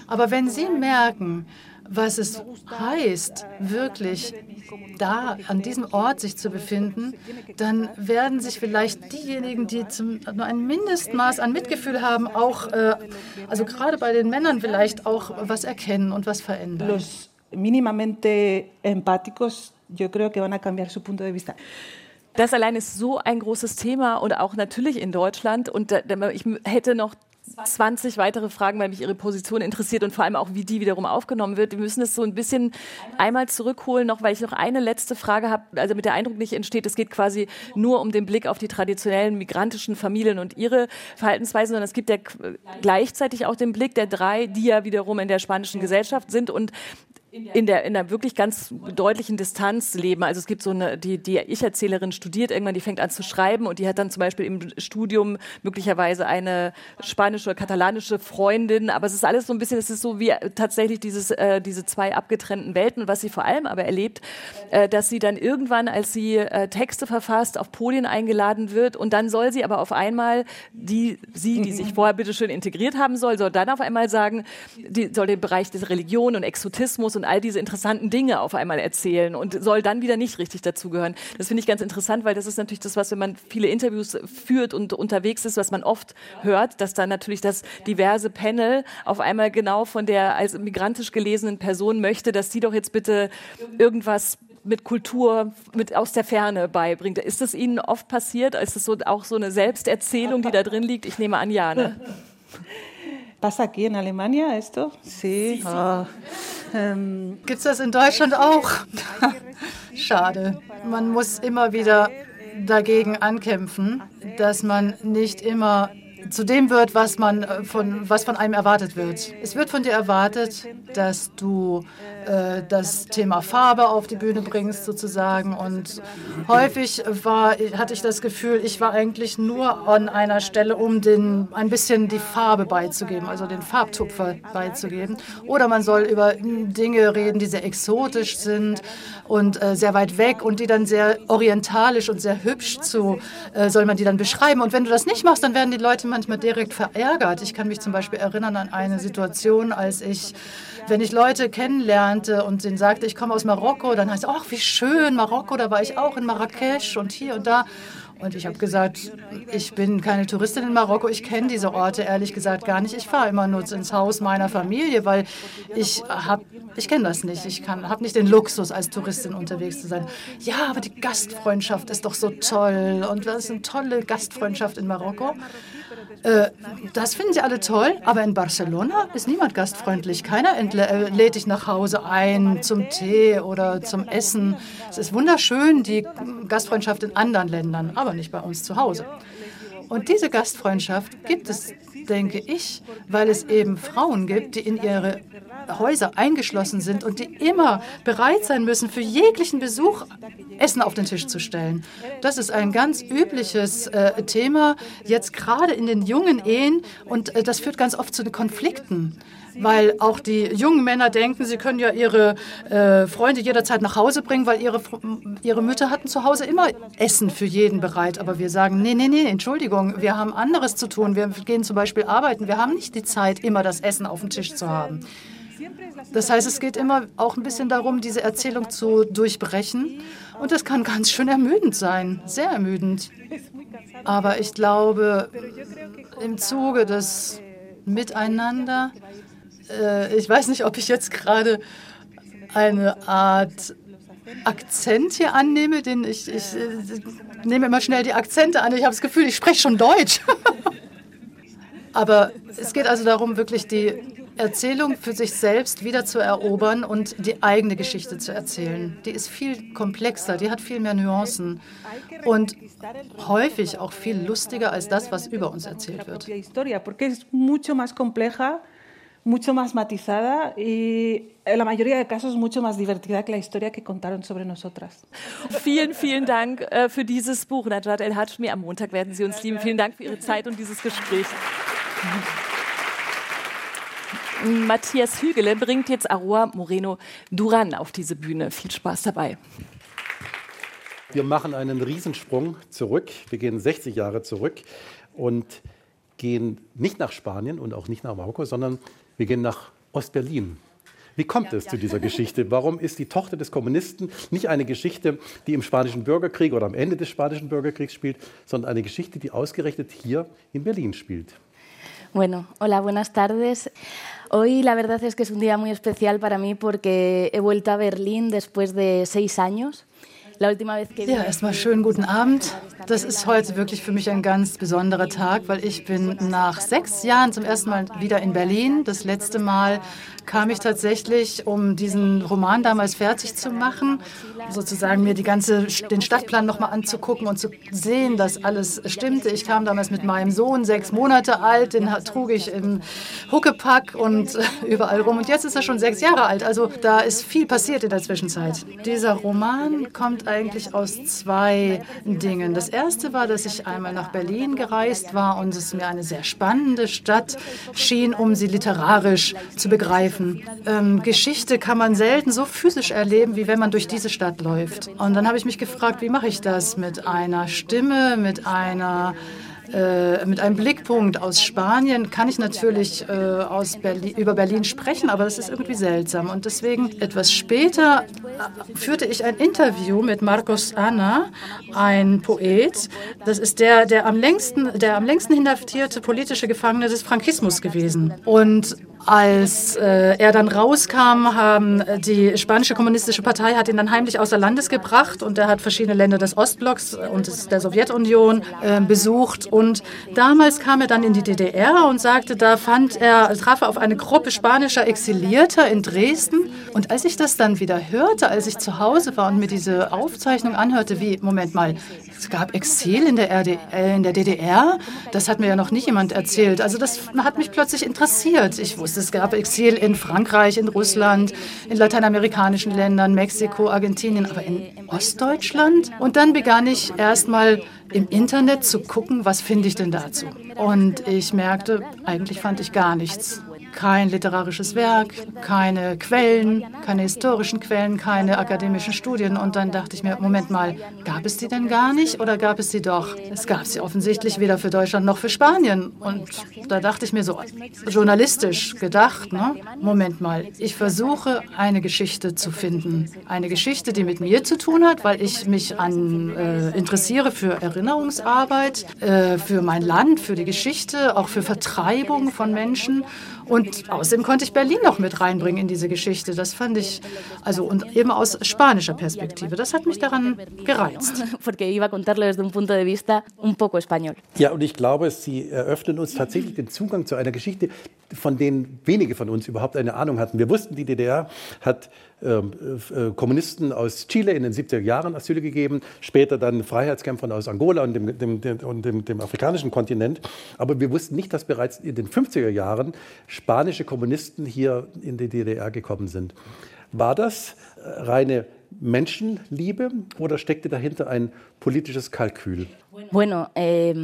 Aber wenn sie merken, was es heißt, wirklich da an diesem Ort sich zu befinden, dann werden sich vielleicht diejenigen, die zum, nur ein Mindestmaß an Mitgefühl haben, auch, äh, also gerade bei den Männern vielleicht auch was erkennen und was verändern. Los minimamente empáticos, yo creo que van a cambiar su punto de vista. Das allein ist so ein großes Thema und auch natürlich in Deutschland. Und ich hätte noch 20 weitere Fragen, weil mich Ihre Position interessiert und vor allem auch, wie die wiederum aufgenommen wird. Wir müssen es so ein bisschen einmal zurückholen, noch, weil ich noch eine letzte Frage habe, also mit der Eindruck nicht entsteht, es geht quasi nur um den Blick auf die traditionellen migrantischen Familien und ihre Verhaltensweisen, sondern es gibt ja gleichzeitig auch den Blick der drei, die ja wiederum in der spanischen Gesellschaft sind. Und in der, in der wirklich ganz deutlichen Distanz leben. Also es gibt so eine, die, die Ich-Erzählerin studiert irgendwann, die fängt an zu schreiben und die hat dann zum Beispiel im Studium möglicherweise eine spanische oder katalanische Freundin. Aber es ist alles so ein bisschen, es ist so wie tatsächlich dieses, äh, diese zwei abgetrennten Welten. Und was sie vor allem aber erlebt, äh, dass sie dann irgendwann, als sie äh, Texte verfasst, auf Podien eingeladen wird und dann soll sie aber auf einmal die, sie, die sich vorher bitteschön integriert haben soll, soll dann auf einmal sagen, die soll den Bereich des Religion und Exotismus und all diese interessanten Dinge auf einmal erzählen und soll dann wieder nicht richtig dazugehören. Das finde ich ganz interessant, weil das ist natürlich das, was, wenn man viele Interviews führt und unterwegs ist, was man oft hört, dass dann natürlich das diverse Panel auf einmal genau von der als migrantisch gelesenen Person möchte, dass sie doch jetzt bitte irgendwas mit Kultur mit aus der Ferne beibringt. Ist das Ihnen oft passiert? Ist das so, auch so eine Selbsterzählung, die da drin liegt? Ich nehme an, ja. Ne? ¿Pasa aquí en Alemania esto? Sí. Oh. Ähm, Gibt es das in Deutschland auch? Schade. Man muss immer wieder dagegen ankämpfen, dass man nicht immer zu dem wird, was man äh, von, was von einem erwartet wird. Es wird von dir erwartet, dass du äh, das Thema Farbe auf die Bühne bringst sozusagen. Und häufig war, hatte ich das Gefühl, ich war eigentlich nur an einer Stelle, um den, ein bisschen die Farbe beizugeben, also den Farbtupfer beizugeben. Oder man soll über Dinge reden, die sehr exotisch sind und äh, sehr weit weg und die dann sehr orientalisch und sehr hübsch zu, äh, soll man die dann beschreiben. Und wenn du das nicht machst, dann werden die Leute manchmal direkt verärgert. Ich kann mich zum Beispiel erinnern an eine Situation, als ich wenn ich Leute kennenlernte und denen sagte, ich komme aus Marokko, dann heißt es, ach, wie schön, Marokko, da war ich auch in Marrakesch und hier und da. Und ich habe gesagt, ich bin keine Touristin in Marokko, ich kenne diese Orte ehrlich gesagt gar nicht. Ich fahre immer nur ins Haus meiner Familie, weil ich habe, ich kenne das nicht. Ich habe nicht den Luxus, als Touristin unterwegs zu sein. Ja, aber die Gastfreundschaft ist doch so toll und das ist eine tolle Gastfreundschaft in Marokko. Äh, das finden sie alle toll, aber in Barcelona ist niemand gastfreundlich. Keiner äh, lädt dich nach Hause ein zum Tee oder zum Essen. Es ist wunderschön, die Gastfreundschaft in anderen Ländern, aber nicht bei uns zu Hause. Und diese Gastfreundschaft gibt es, denke ich, weil es eben Frauen gibt, die in ihre Häuser eingeschlossen sind und die immer bereit sein müssen, für jeglichen Besuch Essen auf den Tisch zu stellen. Das ist ein ganz übliches äh, Thema, jetzt gerade in den jungen Ehen und äh, das führt ganz oft zu Konflikten weil auch die jungen Männer denken, sie können ja ihre äh, Freunde jederzeit nach Hause bringen, weil ihre, ihre Mütter hatten zu Hause immer Essen für jeden bereit. Aber wir sagen, nee, nee, nee, Entschuldigung, wir haben anderes zu tun. Wir gehen zum Beispiel arbeiten. Wir haben nicht die Zeit, immer das Essen auf dem Tisch zu haben. Das heißt, es geht immer auch ein bisschen darum, diese Erzählung zu durchbrechen. Und das kann ganz schön ermüdend sein, sehr ermüdend. Aber ich glaube, im Zuge des Miteinander, äh, ich weiß nicht, ob ich jetzt gerade eine Art Akzent hier annehme, den ich, ich äh, nehme immer schnell die Akzente an. Ich habe das Gefühl, ich spreche schon Deutsch. Aber es geht also darum, wirklich die Erzählung für sich selbst wieder zu erobern und die eigene Geschichte zu erzählen. Die ist viel komplexer, die hat viel mehr Nuancen und häufig auch viel lustiger als das, was über uns erzählt wird. Mucho más matizada y en la mayoría de casos mucho más divertida que la historia que contaron sobre nosotras. Vielen, vielen Dank äh, für dieses Buch, Najat El Hajmi. Am Montag werden Sie uns lieben. Vielen Dank für Ihre Zeit und dieses Gespräch. Matthias Hügele bringt jetzt Aroa Moreno Duran auf diese Bühne. Viel Spaß dabei. Wir machen einen Riesensprung zurück. Wir gehen 60 Jahre zurück und gehen nicht nach Spanien und auch nicht nach Marokko, sondern wir gehen nach Ostberlin. Wie kommt es zu dieser Geschichte? Warum ist die Tochter des Kommunisten nicht eine Geschichte, die im Spanischen Bürgerkrieg oder am Ende des Spanischen Bürgerkriegs spielt, sondern eine Geschichte, die ausgerechnet hier in Berlin spielt? Bueno, hola, buenas tardes. Hoy la verdad es que es un día muy especial para mí porque he vuelto a Berlín después de seis años. Ja, erstmal schönen guten Abend. Das ist heute wirklich für mich ein ganz besonderer Tag, weil ich bin nach sechs Jahren zum ersten Mal wieder in Berlin. Das letzte Mal kam ich tatsächlich, um diesen Roman damals fertig zu machen, sozusagen mir die ganze, den Stadtplan nochmal anzugucken und zu sehen, dass alles stimmte. Ich kam damals mit meinem Sohn, sechs Monate alt, den trug ich im Huckepack und überall rum. Und jetzt ist er schon sechs Jahre alt. Also da ist viel passiert in der Zwischenzeit. Dieser Roman kommt eigentlich aus zwei Dingen. Das erste war, dass ich einmal nach Berlin gereist war und es mir eine sehr spannende Stadt schien, um sie literarisch zu begreifen begreifen. Ähm, Geschichte kann man selten so physisch erleben, wie wenn man durch diese Stadt läuft. Und dann habe ich mich gefragt, wie mache ich das mit einer Stimme, mit einer äh, mit einem Blickpunkt aus Spanien kann ich natürlich äh, aus Berlin, über Berlin sprechen, aber das ist irgendwie seltsam. Und deswegen etwas später äh, führte ich ein Interview mit Marcos Anna, ein Poet. Das ist der, der am längsten, der am längsten inhaftierte politische Gefangene des Frankismus gewesen. Und als äh, er dann rauskam, haben äh, die spanische kommunistische Partei hat ihn dann heimlich außer Landes gebracht und er hat verschiedene Länder des Ostblocks und des, der Sowjetunion äh, besucht. Und damals kam er dann in die DDR und sagte, da fand er, traf er auf eine Gruppe spanischer Exilierter in Dresden. Und als ich das dann wieder hörte, als ich zu Hause war und mir diese Aufzeichnung anhörte, wie, Moment mal, es gab Exil in der, RD, äh, in der DDR? Das hat mir ja noch nicht jemand erzählt. Also das hat mich plötzlich interessiert. Ich wusste, es gab Exil in Frankreich, in Russland, in lateinamerikanischen Ländern, Mexiko, Argentinien, aber in Ostdeutschland? Und dann begann ich erstmal im Internet zu gucken, was finde ich denn dazu. Und ich merkte, eigentlich fand ich gar nichts kein literarisches Werk, keine Quellen, keine historischen Quellen, keine akademischen Studien. Und dann dachte ich mir, Moment mal, gab es die denn gar nicht oder gab es sie doch? Es gab sie offensichtlich weder für Deutschland noch für Spanien. Und da dachte ich mir so, journalistisch gedacht, ne? Moment mal, ich versuche eine Geschichte zu finden. Eine Geschichte, die mit mir zu tun hat, weil ich mich an, äh, interessiere für Erinnerungsarbeit, äh, für mein Land, für die Geschichte, auch für Vertreibung von Menschen. Und außerdem konnte ich Berlin noch mit reinbringen in diese Geschichte. Das fand ich, also und eben aus spanischer Perspektive. Das hat mich daran gereizt. Ja, und ich glaube, Sie eröffnen uns tatsächlich den Zugang zu einer Geschichte, von denen wenige von uns überhaupt eine Ahnung hatten. Wir wussten, die DDR hat Kommunisten aus Chile in den 70er Jahren Asyl gegeben, später dann Freiheitskämpfern aus Angola und dem, dem, dem, und dem, dem afrikanischen Kontinent. Aber wir wussten nicht, dass bereits in den 50er Jahren spanische Kommunisten hier in die DDR gekommen sind. War das äh, reine Menschenliebe oder steckte dahinter ein politisches Kalkül? Bueno, eh,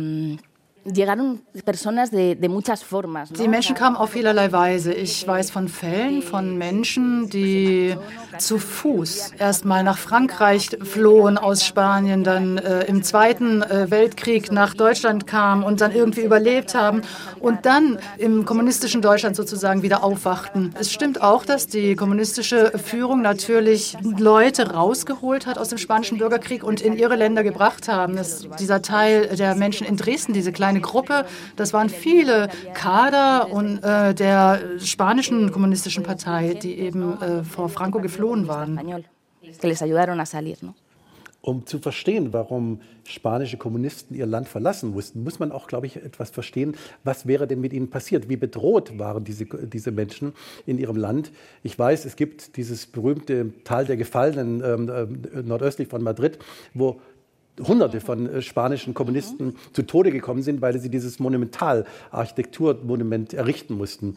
die Menschen kamen auf vielerlei Weise. Ich weiß von Fällen von Menschen, die zu Fuß erst mal nach Frankreich flohen aus Spanien, dann äh, im Zweiten äh, Weltkrieg nach Deutschland kamen und dann irgendwie überlebt haben und dann im kommunistischen Deutschland sozusagen wieder aufwachten. Es stimmt auch, dass die kommunistische Führung natürlich Leute rausgeholt hat aus dem spanischen Bürgerkrieg und in ihre Länder gebracht haben. Das, dieser Teil der Menschen in Dresden, diese kleine kleine Gruppe. Das waren viele Kader und, äh, der spanischen kommunistischen Partei, die eben äh, vor Franco geflohen waren. Um zu verstehen, warum spanische Kommunisten ihr Land verlassen mussten, muss man auch, glaube ich, etwas verstehen, was wäre denn mit ihnen passiert? Wie bedroht waren diese, diese Menschen in ihrem Land? Ich weiß, es gibt dieses berühmte Tal der Gefallenen ähm, äh, nordöstlich von Madrid, wo Hunderte von äh, spanischen Kommunisten zu Tode gekommen sind, weil sie dieses Monumentalarchitekturmonument errichten mussten.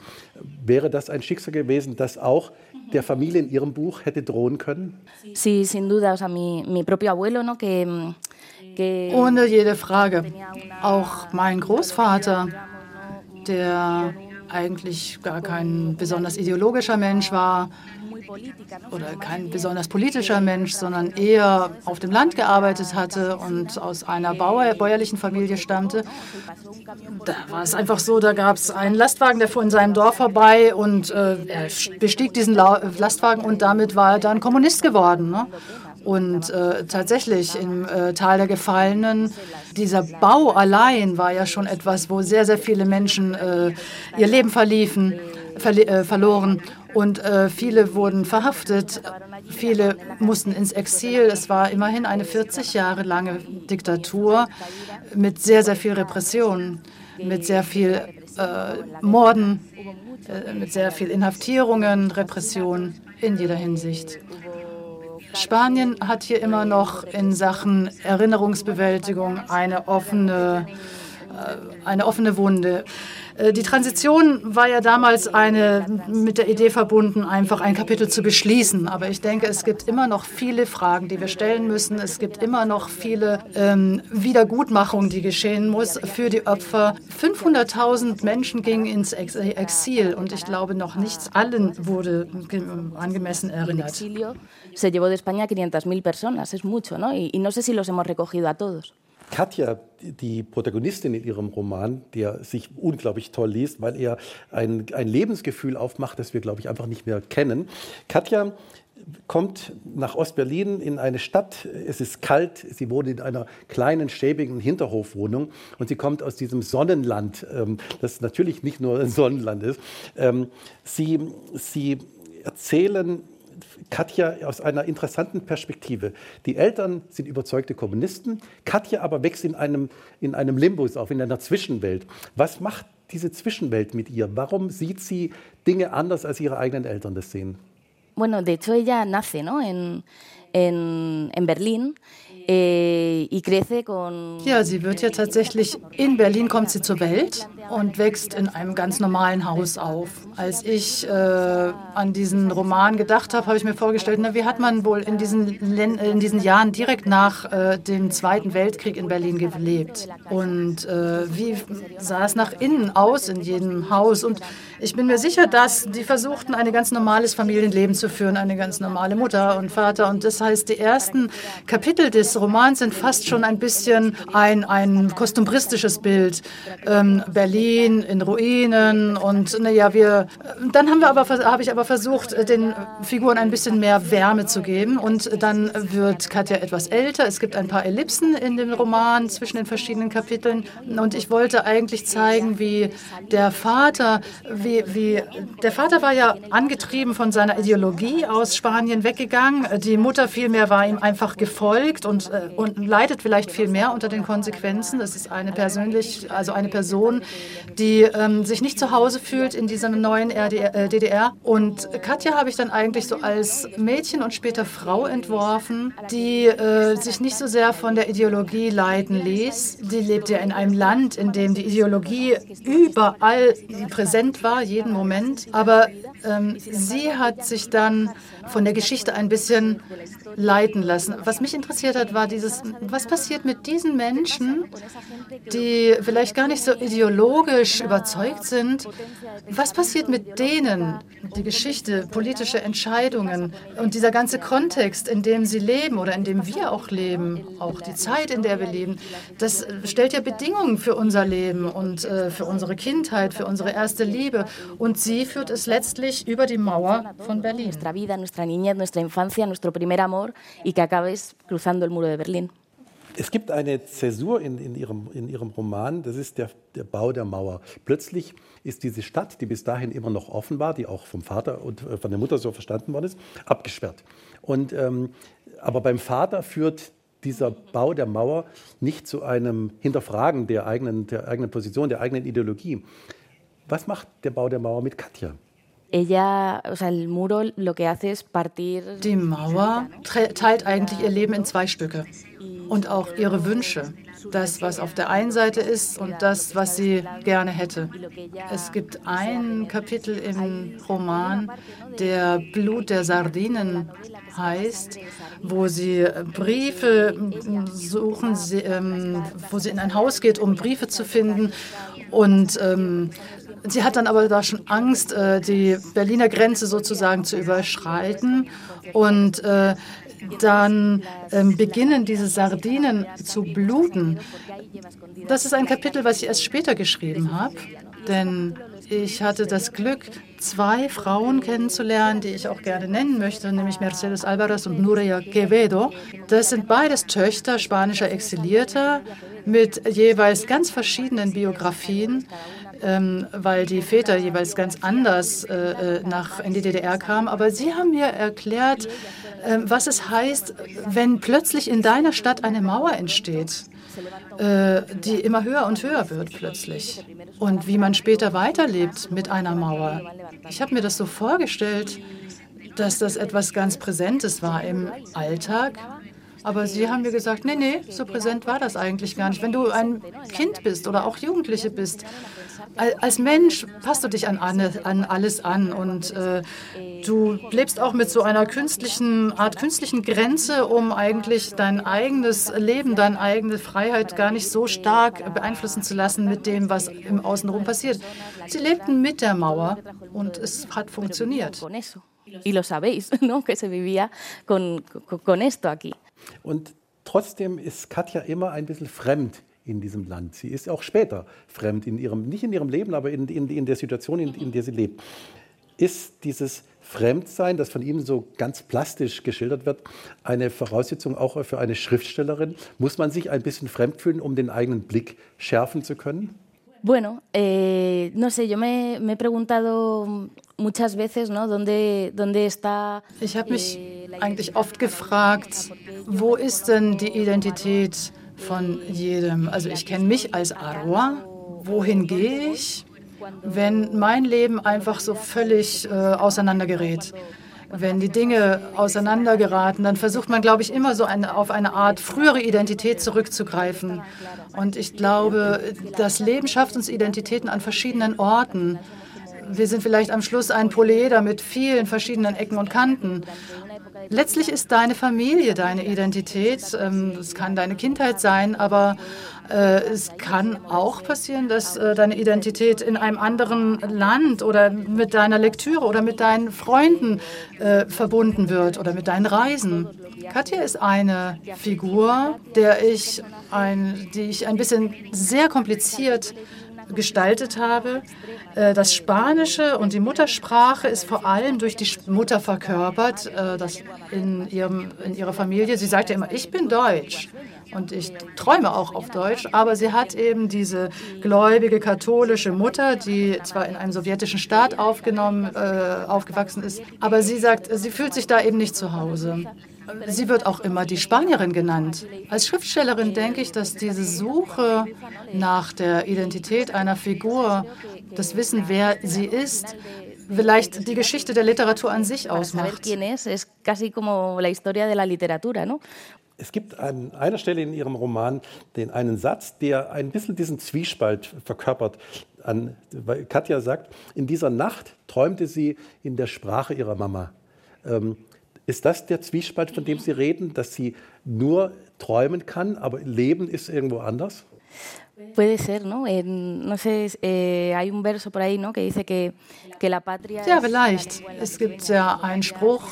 Wäre das ein Schicksal gewesen, das auch der Familie in ihrem Buch hätte drohen können? Sí, sin duda. O sea, mi, mi propio abuelo, ¿no? que, que Ohne jede Frage. Auch mein Großvater, der eigentlich gar kein besonders ideologischer Mensch war, oder kein besonders politischer Mensch, sondern eher auf dem Land gearbeitet hatte und aus einer Bauer, bäuerlichen Familie stammte. Da war es einfach so, da gab es einen Lastwagen, der fuhr in seinem Dorf vorbei und äh, er bestieg diesen La Lastwagen und damit war er dann Kommunist geworden. Ne? Und äh, tatsächlich im äh, Tal der Gefallenen, dieser Bau allein war ja schon etwas, wo sehr, sehr viele Menschen äh, ihr Leben verliefen, verli äh, verloren. Und äh, viele wurden verhaftet, viele mussten ins Exil. Es war immerhin eine 40 Jahre lange Diktatur mit sehr, sehr viel Repression, mit sehr viel äh, Morden, äh, mit sehr viel Inhaftierungen, Repression in jeder Hinsicht. Spanien hat hier immer noch in Sachen Erinnerungsbewältigung eine offene, äh, eine offene Wunde. Äh, die Transition war ja damals eine, mit der Idee verbunden, einfach ein Kapitel zu beschließen. Aber ich denke, es gibt immer noch viele Fragen, die wir stellen müssen. Es gibt immer noch viele ähm, Wiedergutmachungen, die geschehen muss für die Opfer. 500.000 Menschen gingen ins Exil und ich glaube, noch nichts allen wurde angemessen erinnert. Se llevó de España 500.000 personas, es mucho, ¿no? Y, y no sé si los hemos recogido a todos. Katja, die Protagonistin in ihrem Roman, der sich unglaublich toll liest, weil er ein, ein Lebensgefühl aufmacht, das wir, glaube ich, einfach nicht mehr kennen. Katja kommt nach Ostberlin in eine Stadt. Es ist kalt. Sie wohnt in einer kleinen, schäbigen Hinterhofwohnung und sie kommt aus diesem Sonnenland, ähm, das natürlich nicht nur ein Sonnenland ist. Ähm, sie, sie erzählen Katja aus einer interessanten Perspektive. Die Eltern sind überzeugte Kommunisten, Katja aber wächst in einem, in einem Limbus auf, in einer Zwischenwelt. Was macht diese Zwischenwelt mit ihr? Warum sieht sie Dinge anders, als ihre eigenen Eltern das sehen? bueno, de hecho ella nace ¿no? en, en, en Berlín ja, sie wird ja tatsächlich in Berlin kommt sie zur Welt und wächst in einem ganz normalen Haus auf. Als ich äh, an diesen Roman gedacht habe, habe ich mir vorgestellt, na, wie hat man wohl in diesen, in diesen Jahren direkt nach äh, dem Zweiten Weltkrieg in Berlin gelebt und äh, wie sah es nach innen aus in jedem Haus und ich bin mir sicher, dass die versuchten, ein ganz normales Familienleben zu führen, eine ganz normale Mutter und Vater. Und das heißt, die ersten Kapitel des Romans sind fast schon ein bisschen ein, ein kostumbristisches Bild. Ähm, Berlin in Ruinen und naja, wir. Dann haben wir aber, habe ich aber versucht, den Figuren ein bisschen mehr Wärme zu geben. Und dann wird Katja etwas älter. Es gibt ein paar Ellipsen in dem Roman zwischen den verschiedenen Kapiteln. Und ich wollte eigentlich zeigen, wie der Vater, wie, wie, der Vater war ja angetrieben von seiner Ideologie aus Spanien weggegangen. Die Mutter vielmehr war ihm einfach gefolgt und, äh, und leidet vielleicht viel mehr unter den Konsequenzen. Das ist eine persönlich, also eine Person, die ähm, sich nicht zu Hause fühlt in dieser neuen RDR, äh, DDR. Und Katja habe ich dann eigentlich so als Mädchen und später Frau entworfen, die äh, sich nicht so sehr von der Ideologie leiten ließ. Die lebt ja in einem Land, in dem die Ideologie überall präsent war jeden Moment. Aber ähm, sie hat sich dann von der Geschichte ein bisschen leiten lassen. Was mich interessiert hat, war dieses, was passiert mit diesen Menschen, die vielleicht gar nicht so ideologisch überzeugt sind. Was passiert mit denen? Die Geschichte, politische Entscheidungen und dieser ganze Kontext, in dem sie leben oder in dem wir auch leben, auch die Zeit, in der wir leben, das stellt ja Bedingungen für unser Leben und äh, für unsere Kindheit, für unsere erste Liebe. Und sie führt es letztlich über die Mauer von Berlin. Nuestra vida, nuestra niñez, nuestra infancia, nuestro primer amor y que acabes cruzando el muro de Berlín. Es gibt eine Zäsur in, in, ihrem, in ihrem Roman, das ist der, der Bau der Mauer. Plötzlich ist diese Stadt, die bis dahin immer noch offen war, die auch vom Vater und äh, von der Mutter so verstanden worden ist, abgesperrt. Und, ähm, aber beim Vater führt dieser Bau der Mauer nicht zu einem Hinterfragen der eigenen, der eigenen Position, der eigenen Ideologie. Was macht der Bau der Mauer mit Katja? Die Mauer teilt eigentlich ihr Leben in zwei Stücke und auch ihre Wünsche. Das, was auf der einen Seite ist und das, was sie gerne hätte. Es gibt ein Kapitel im Roman, der Blut der Sardinen heißt, wo sie Briefe suchen, ähm, wo sie in ein Haus geht, um Briefe zu finden. Und ähm, Sie hat dann aber da schon Angst, äh, die Berliner Grenze sozusagen zu überschreiten. Und äh, dann ähm, beginnen diese Sardinen zu bluten. Das ist ein Kapitel, was ich erst später geschrieben habe, denn ich hatte das Glück, zwei Frauen kennenzulernen, die ich auch gerne nennen möchte, nämlich Mercedes Alvarez und Nuria Quevedo. Das sind beides Töchter spanischer Exilierter mit jeweils ganz verschiedenen Biografien ähm, weil die Väter jeweils ganz anders äh, äh nach in die DDR kamen. Aber sie haben mir erklärt, äh, was es heißt, wenn plötzlich in deiner Stadt eine Mauer entsteht, äh, die immer höher und höher wird plötzlich. Und wie man später weiterlebt mit einer Mauer. Ich habe mir das so vorgestellt, dass das etwas ganz Präsentes war im Alltag. Aber Sie haben mir gesagt, nee, nee, so präsent war das eigentlich gar nicht. Wenn du ein Kind bist oder auch Jugendliche bist, als Mensch passt du dich an, an alles an und äh, du lebst auch mit so einer künstlichen Art künstlichen Grenze, um eigentlich dein eigenes Leben, deine eigene Freiheit gar nicht so stark beeinflussen zu lassen mit dem, was im Außenrum passiert. Sie lebten mit der Mauer und es hat funktioniert. Y lo sabéis, ¿no? Que se vivía con, con esto aquí. Und trotzdem ist Katja immer ein bisschen fremd in diesem Land. Sie ist auch später fremd, in ihrem, nicht in ihrem Leben, aber in, in, in der Situation, in, in der sie lebt. Ist dieses Fremdsein, das von Ihnen so ganz plastisch geschildert wird, eine Voraussetzung auch für eine Schriftstellerin? Muss man sich ein bisschen fremd fühlen, um den eigenen Blick schärfen zu können? Bueno, eh, no sé, yo me, me he preguntado muchas veces, ¿no? ¿Dónde, dónde está, ich habe mich eh, eigentlich oft gefragt, wo ist denn die Identität von jedem. Also ich kenne mich als Arwa. Wohin gehe ich, wenn mein Leben einfach so völlig äh, auseinandergerät? wenn die Dinge auseinandergeraten, dann versucht man, glaube ich, immer so eine, auf eine Art frühere Identität zurückzugreifen. Und ich glaube, das Leben schafft uns Identitäten an verschiedenen Orten. Wir sind vielleicht am Schluss ein Polyeder mit vielen verschiedenen Ecken und Kanten. Letztlich ist deine Familie deine Identität. Ähm, es kann deine Kindheit sein, aber äh, es kann auch passieren, dass äh, deine Identität in einem anderen Land oder mit deiner Lektüre oder mit deinen Freunden äh, verbunden wird oder mit deinen Reisen. Katja ist eine Figur, der ich ein, die ich ein bisschen sehr kompliziert gestaltet habe. Das Spanische und die Muttersprache ist vor allem durch die Mutter verkörpert, das in, ihrem, in ihrer Familie. Sie sagt ja immer, ich bin Deutsch und ich träume auch auf Deutsch, aber sie hat eben diese gläubige katholische Mutter, die zwar in einem sowjetischen Staat aufgenommen, äh, aufgewachsen ist, aber sie sagt, sie fühlt sich da eben nicht zu Hause. Sie wird auch immer die Spanierin genannt. Als Schriftstellerin denke ich, dass diese Suche nach der Identität einer Figur, das Wissen, wer sie ist, vielleicht die Geschichte der Literatur an sich ausmacht. Es gibt an einer Stelle in Ihrem Roman den einen Satz, der ein bisschen diesen Zwiespalt verkörpert. An, weil Katja sagt, in dieser Nacht träumte sie in der Sprache ihrer Mama. Ähm, ist das der Zwiespalt, von dem Sie reden, dass sie nur träumen kann, aber Leben ist irgendwo anders? Puede ser, ¿no? Eh, no sé, eh, hay un verso por ahí, ¿no? Que dice que, que la patria. Ja, vielleicht. Es gibt ja einen Spruch,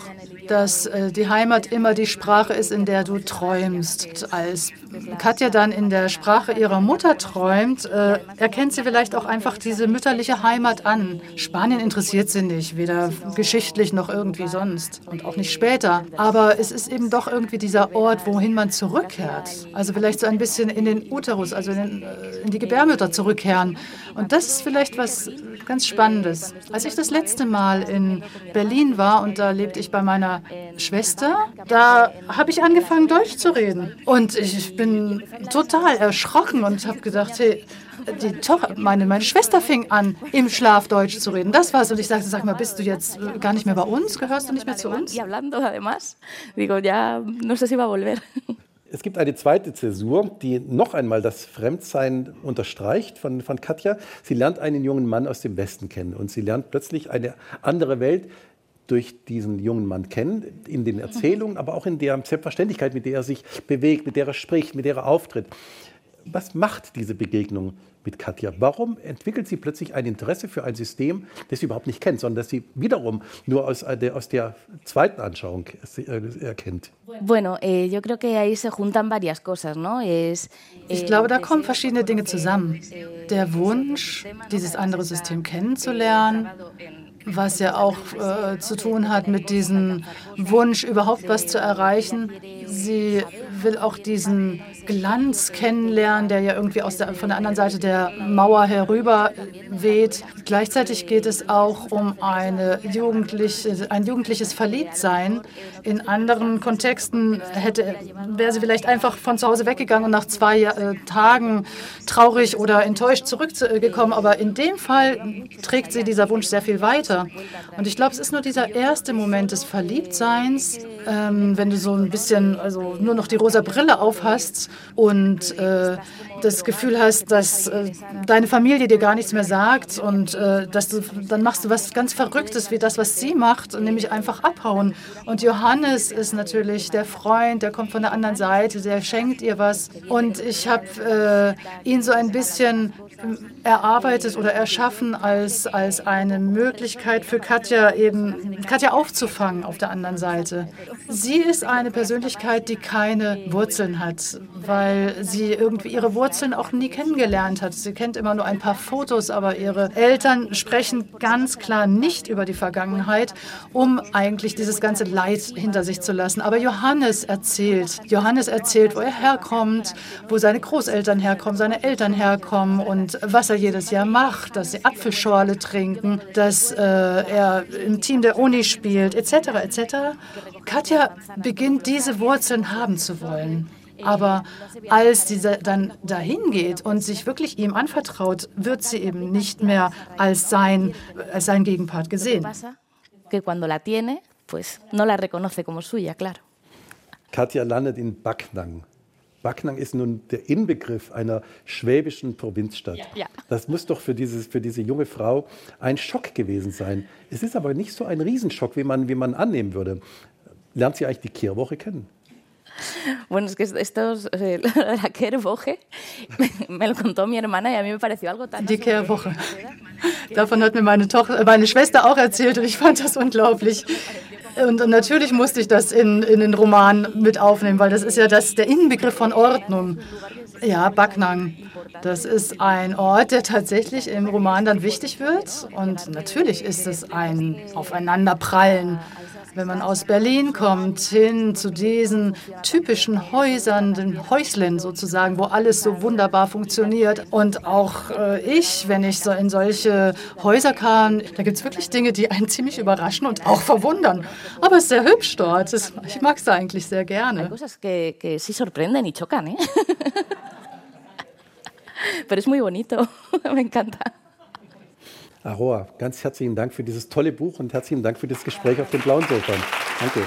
dass äh, die Heimat immer die Sprache ist, in der du träumst. Als Katja dann in der Sprache ihrer Mutter träumt, äh, erkennt sie vielleicht auch einfach diese mütterliche Heimat an. Spanien interessiert sie nicht, weder geschichtlich noch irgendwie sonst und auch nicht später. Aber es ist eben doch irgendwie dieser Ort, wohin man zurückkehrt. Also vielleicht so ein bisschen in den Uterus, also in den in die Gebärmütter zurückkehren. Und das ist vielleicht was ganz Spannendes. Als ich das letzte Mal in Berlin war und da lebte ich bei meiner Schwester, da habe ich angefangen, Deutsch zu reden. Und ich bin total erschrocken und habe gedacht, hey, die Tochter, meine, meine Schwester fing an, im Schlaf Deutsch zu reden. Das war's. Und ich sagte, sag mal, bist du jetzt gar nicht mehr bei uns? Gehörst du nicht mehr zu uns? Es gibt eine zweite Zäsur, die noch einmal das Fremdsein unterstreicht von, von Katja. Sie lernt einen jungen Mann aus dem Westen kennen und sie lernt plötzlich eine andere Welt durch diesen jungen Mann kennen, in den Erzählungen, aber auch in der Selbstverständlichkeit, mit der er sich bewegt, mit der er spricht, mit der er auftritt. Was macht diese Begegnung mit Katja? Warum entwickelt sie plötzlich ein Interesse für ein System, das sie überhaupt nicht kennt, sondern das sie wiederum nur aus der, aus der zweiten Anschauung erkennt? Bueno, eh, yo creo que ahí se juntan varias cosas, ¿no? Es, ich eh, glaube, da kommen verschiedene Dinge zusammen. Der Wunsch, dieses andere System kennenzulernen, was ja auch äh, zu tun hat mit diesem Wunsch, überhaupt was zu erreichen. Sie will auch diesen Glanz kennenlernen, der ja irgendwie der, von der anderen Seite der Mauer herüber weht. Gleichzeitig geht es auch um eine jugendliche, ein jugendliches Verliebtsein. In anderen Kontexten hätte, wäre sie vielleicht einfach von zu Hause weggegangen und nach zwei äh, Tagen traurig oder enttäuscht zurückgekommen. Aber in dem Fall trägt sie dieser Wunsch sehr viel weiter. Und ich glaube, es ist nur dieser erste Moment des Verliebtseins, ähm, wenn du so ein bisschen, also nur noch die rosa Brille aufhast und äh, das Gefühl hast, dass äh, deine Familie dir gar nichts mehr sagt und äh, dass du, dann machst du was ganz Verrücktes wie das, was sie macht, nämlich einfach abhauen. Und Johannes ist natürlich der Freund, der kommt von der anderen Seite, der schenkt ihr was. Und ich habe äh, ihn so ein bisschen erarbeitet oder erschaffen als, als eine Möglichkeit für Katja eben, Katja aufzufangen auf der anderen Seite. Sie ist eine Persönlichkeit, die keine Wurzeln hat, weil sie irgendwie ihre Wurzeln auch nie kennengelernt hat. Sie kennt immer nur ein paar Fotos, aber ihre Eltern sprechen ganz klar nicht über die Vergangenheit, um eigentlich dieses ganze Leid hinter sich zu lassen. Aber Johannes erzählt, Johannes erzählt, wo er herkommt, wo seine Großeltern herkommen, seine Eltern herkommen und was er jedes Jahr macht, dass sie Apfelschorle trinken, dass äh, er im Team der Uni spielt, etc. etc. Katja beginnt diese Wurzeln haben zu wollen. Aber als sie dann dahin geht und sich wirklich ihm anvertraut, wird sie eben nicht mehr als sein, als sein Gegenpart gesehen. Katja landet in Backnang. Backnang ist nun der Inbegriff einer schwäbischen Provinzstadt. Ja. Das muss doch für, dieses, für diese junge Frau ein Schock gewesen sein. Es ist aber nicht so ein Riesenschock, wie man, wie man annehmen würde. Lernt sie eigentlich die Kehrwoche kennen? Bueno, es que esto, eh, la Kehrwoche, me lo contó mi hermana y a mí me pareció algo tan... Die Kehrwoche. Davon hat mir meine, Tochter, meine Schwester auch erzählt und ich fand das unglaublich. Und, und natürlich musste ich das in, in den Roman mit aufnehmen, weil das ist ja das, der Inbegriff von Ordnung. Ja, Backnang. Das ist ein Ort, der tatsächlich im Roman dann wichtig wird. Und natürlich ist es ein Aufeinanderprallen wenn man aus Berlin kommt, hin zu diesen typischen Häusern, den Häuslen sozusagen, wo alles so wunderbar funktioniert. Und auch äh, ich, wenn ich so in solche Häuser kam, da gibt es wirklich Dinge, die einen ziemlich überraschen und auch verwundern. Aber es ist sehr hübsch dort. Ich mag es eigentlich sehr gerne. cosas que, que sí sorprenden y chocan, ¿eh? Pero es muy bonito, me encanta. Aroa, ganz herzlichen Dank für dieses tolle Buch und herzlichen Dank für das Gespräch auf dem blauen Sofa. Danke.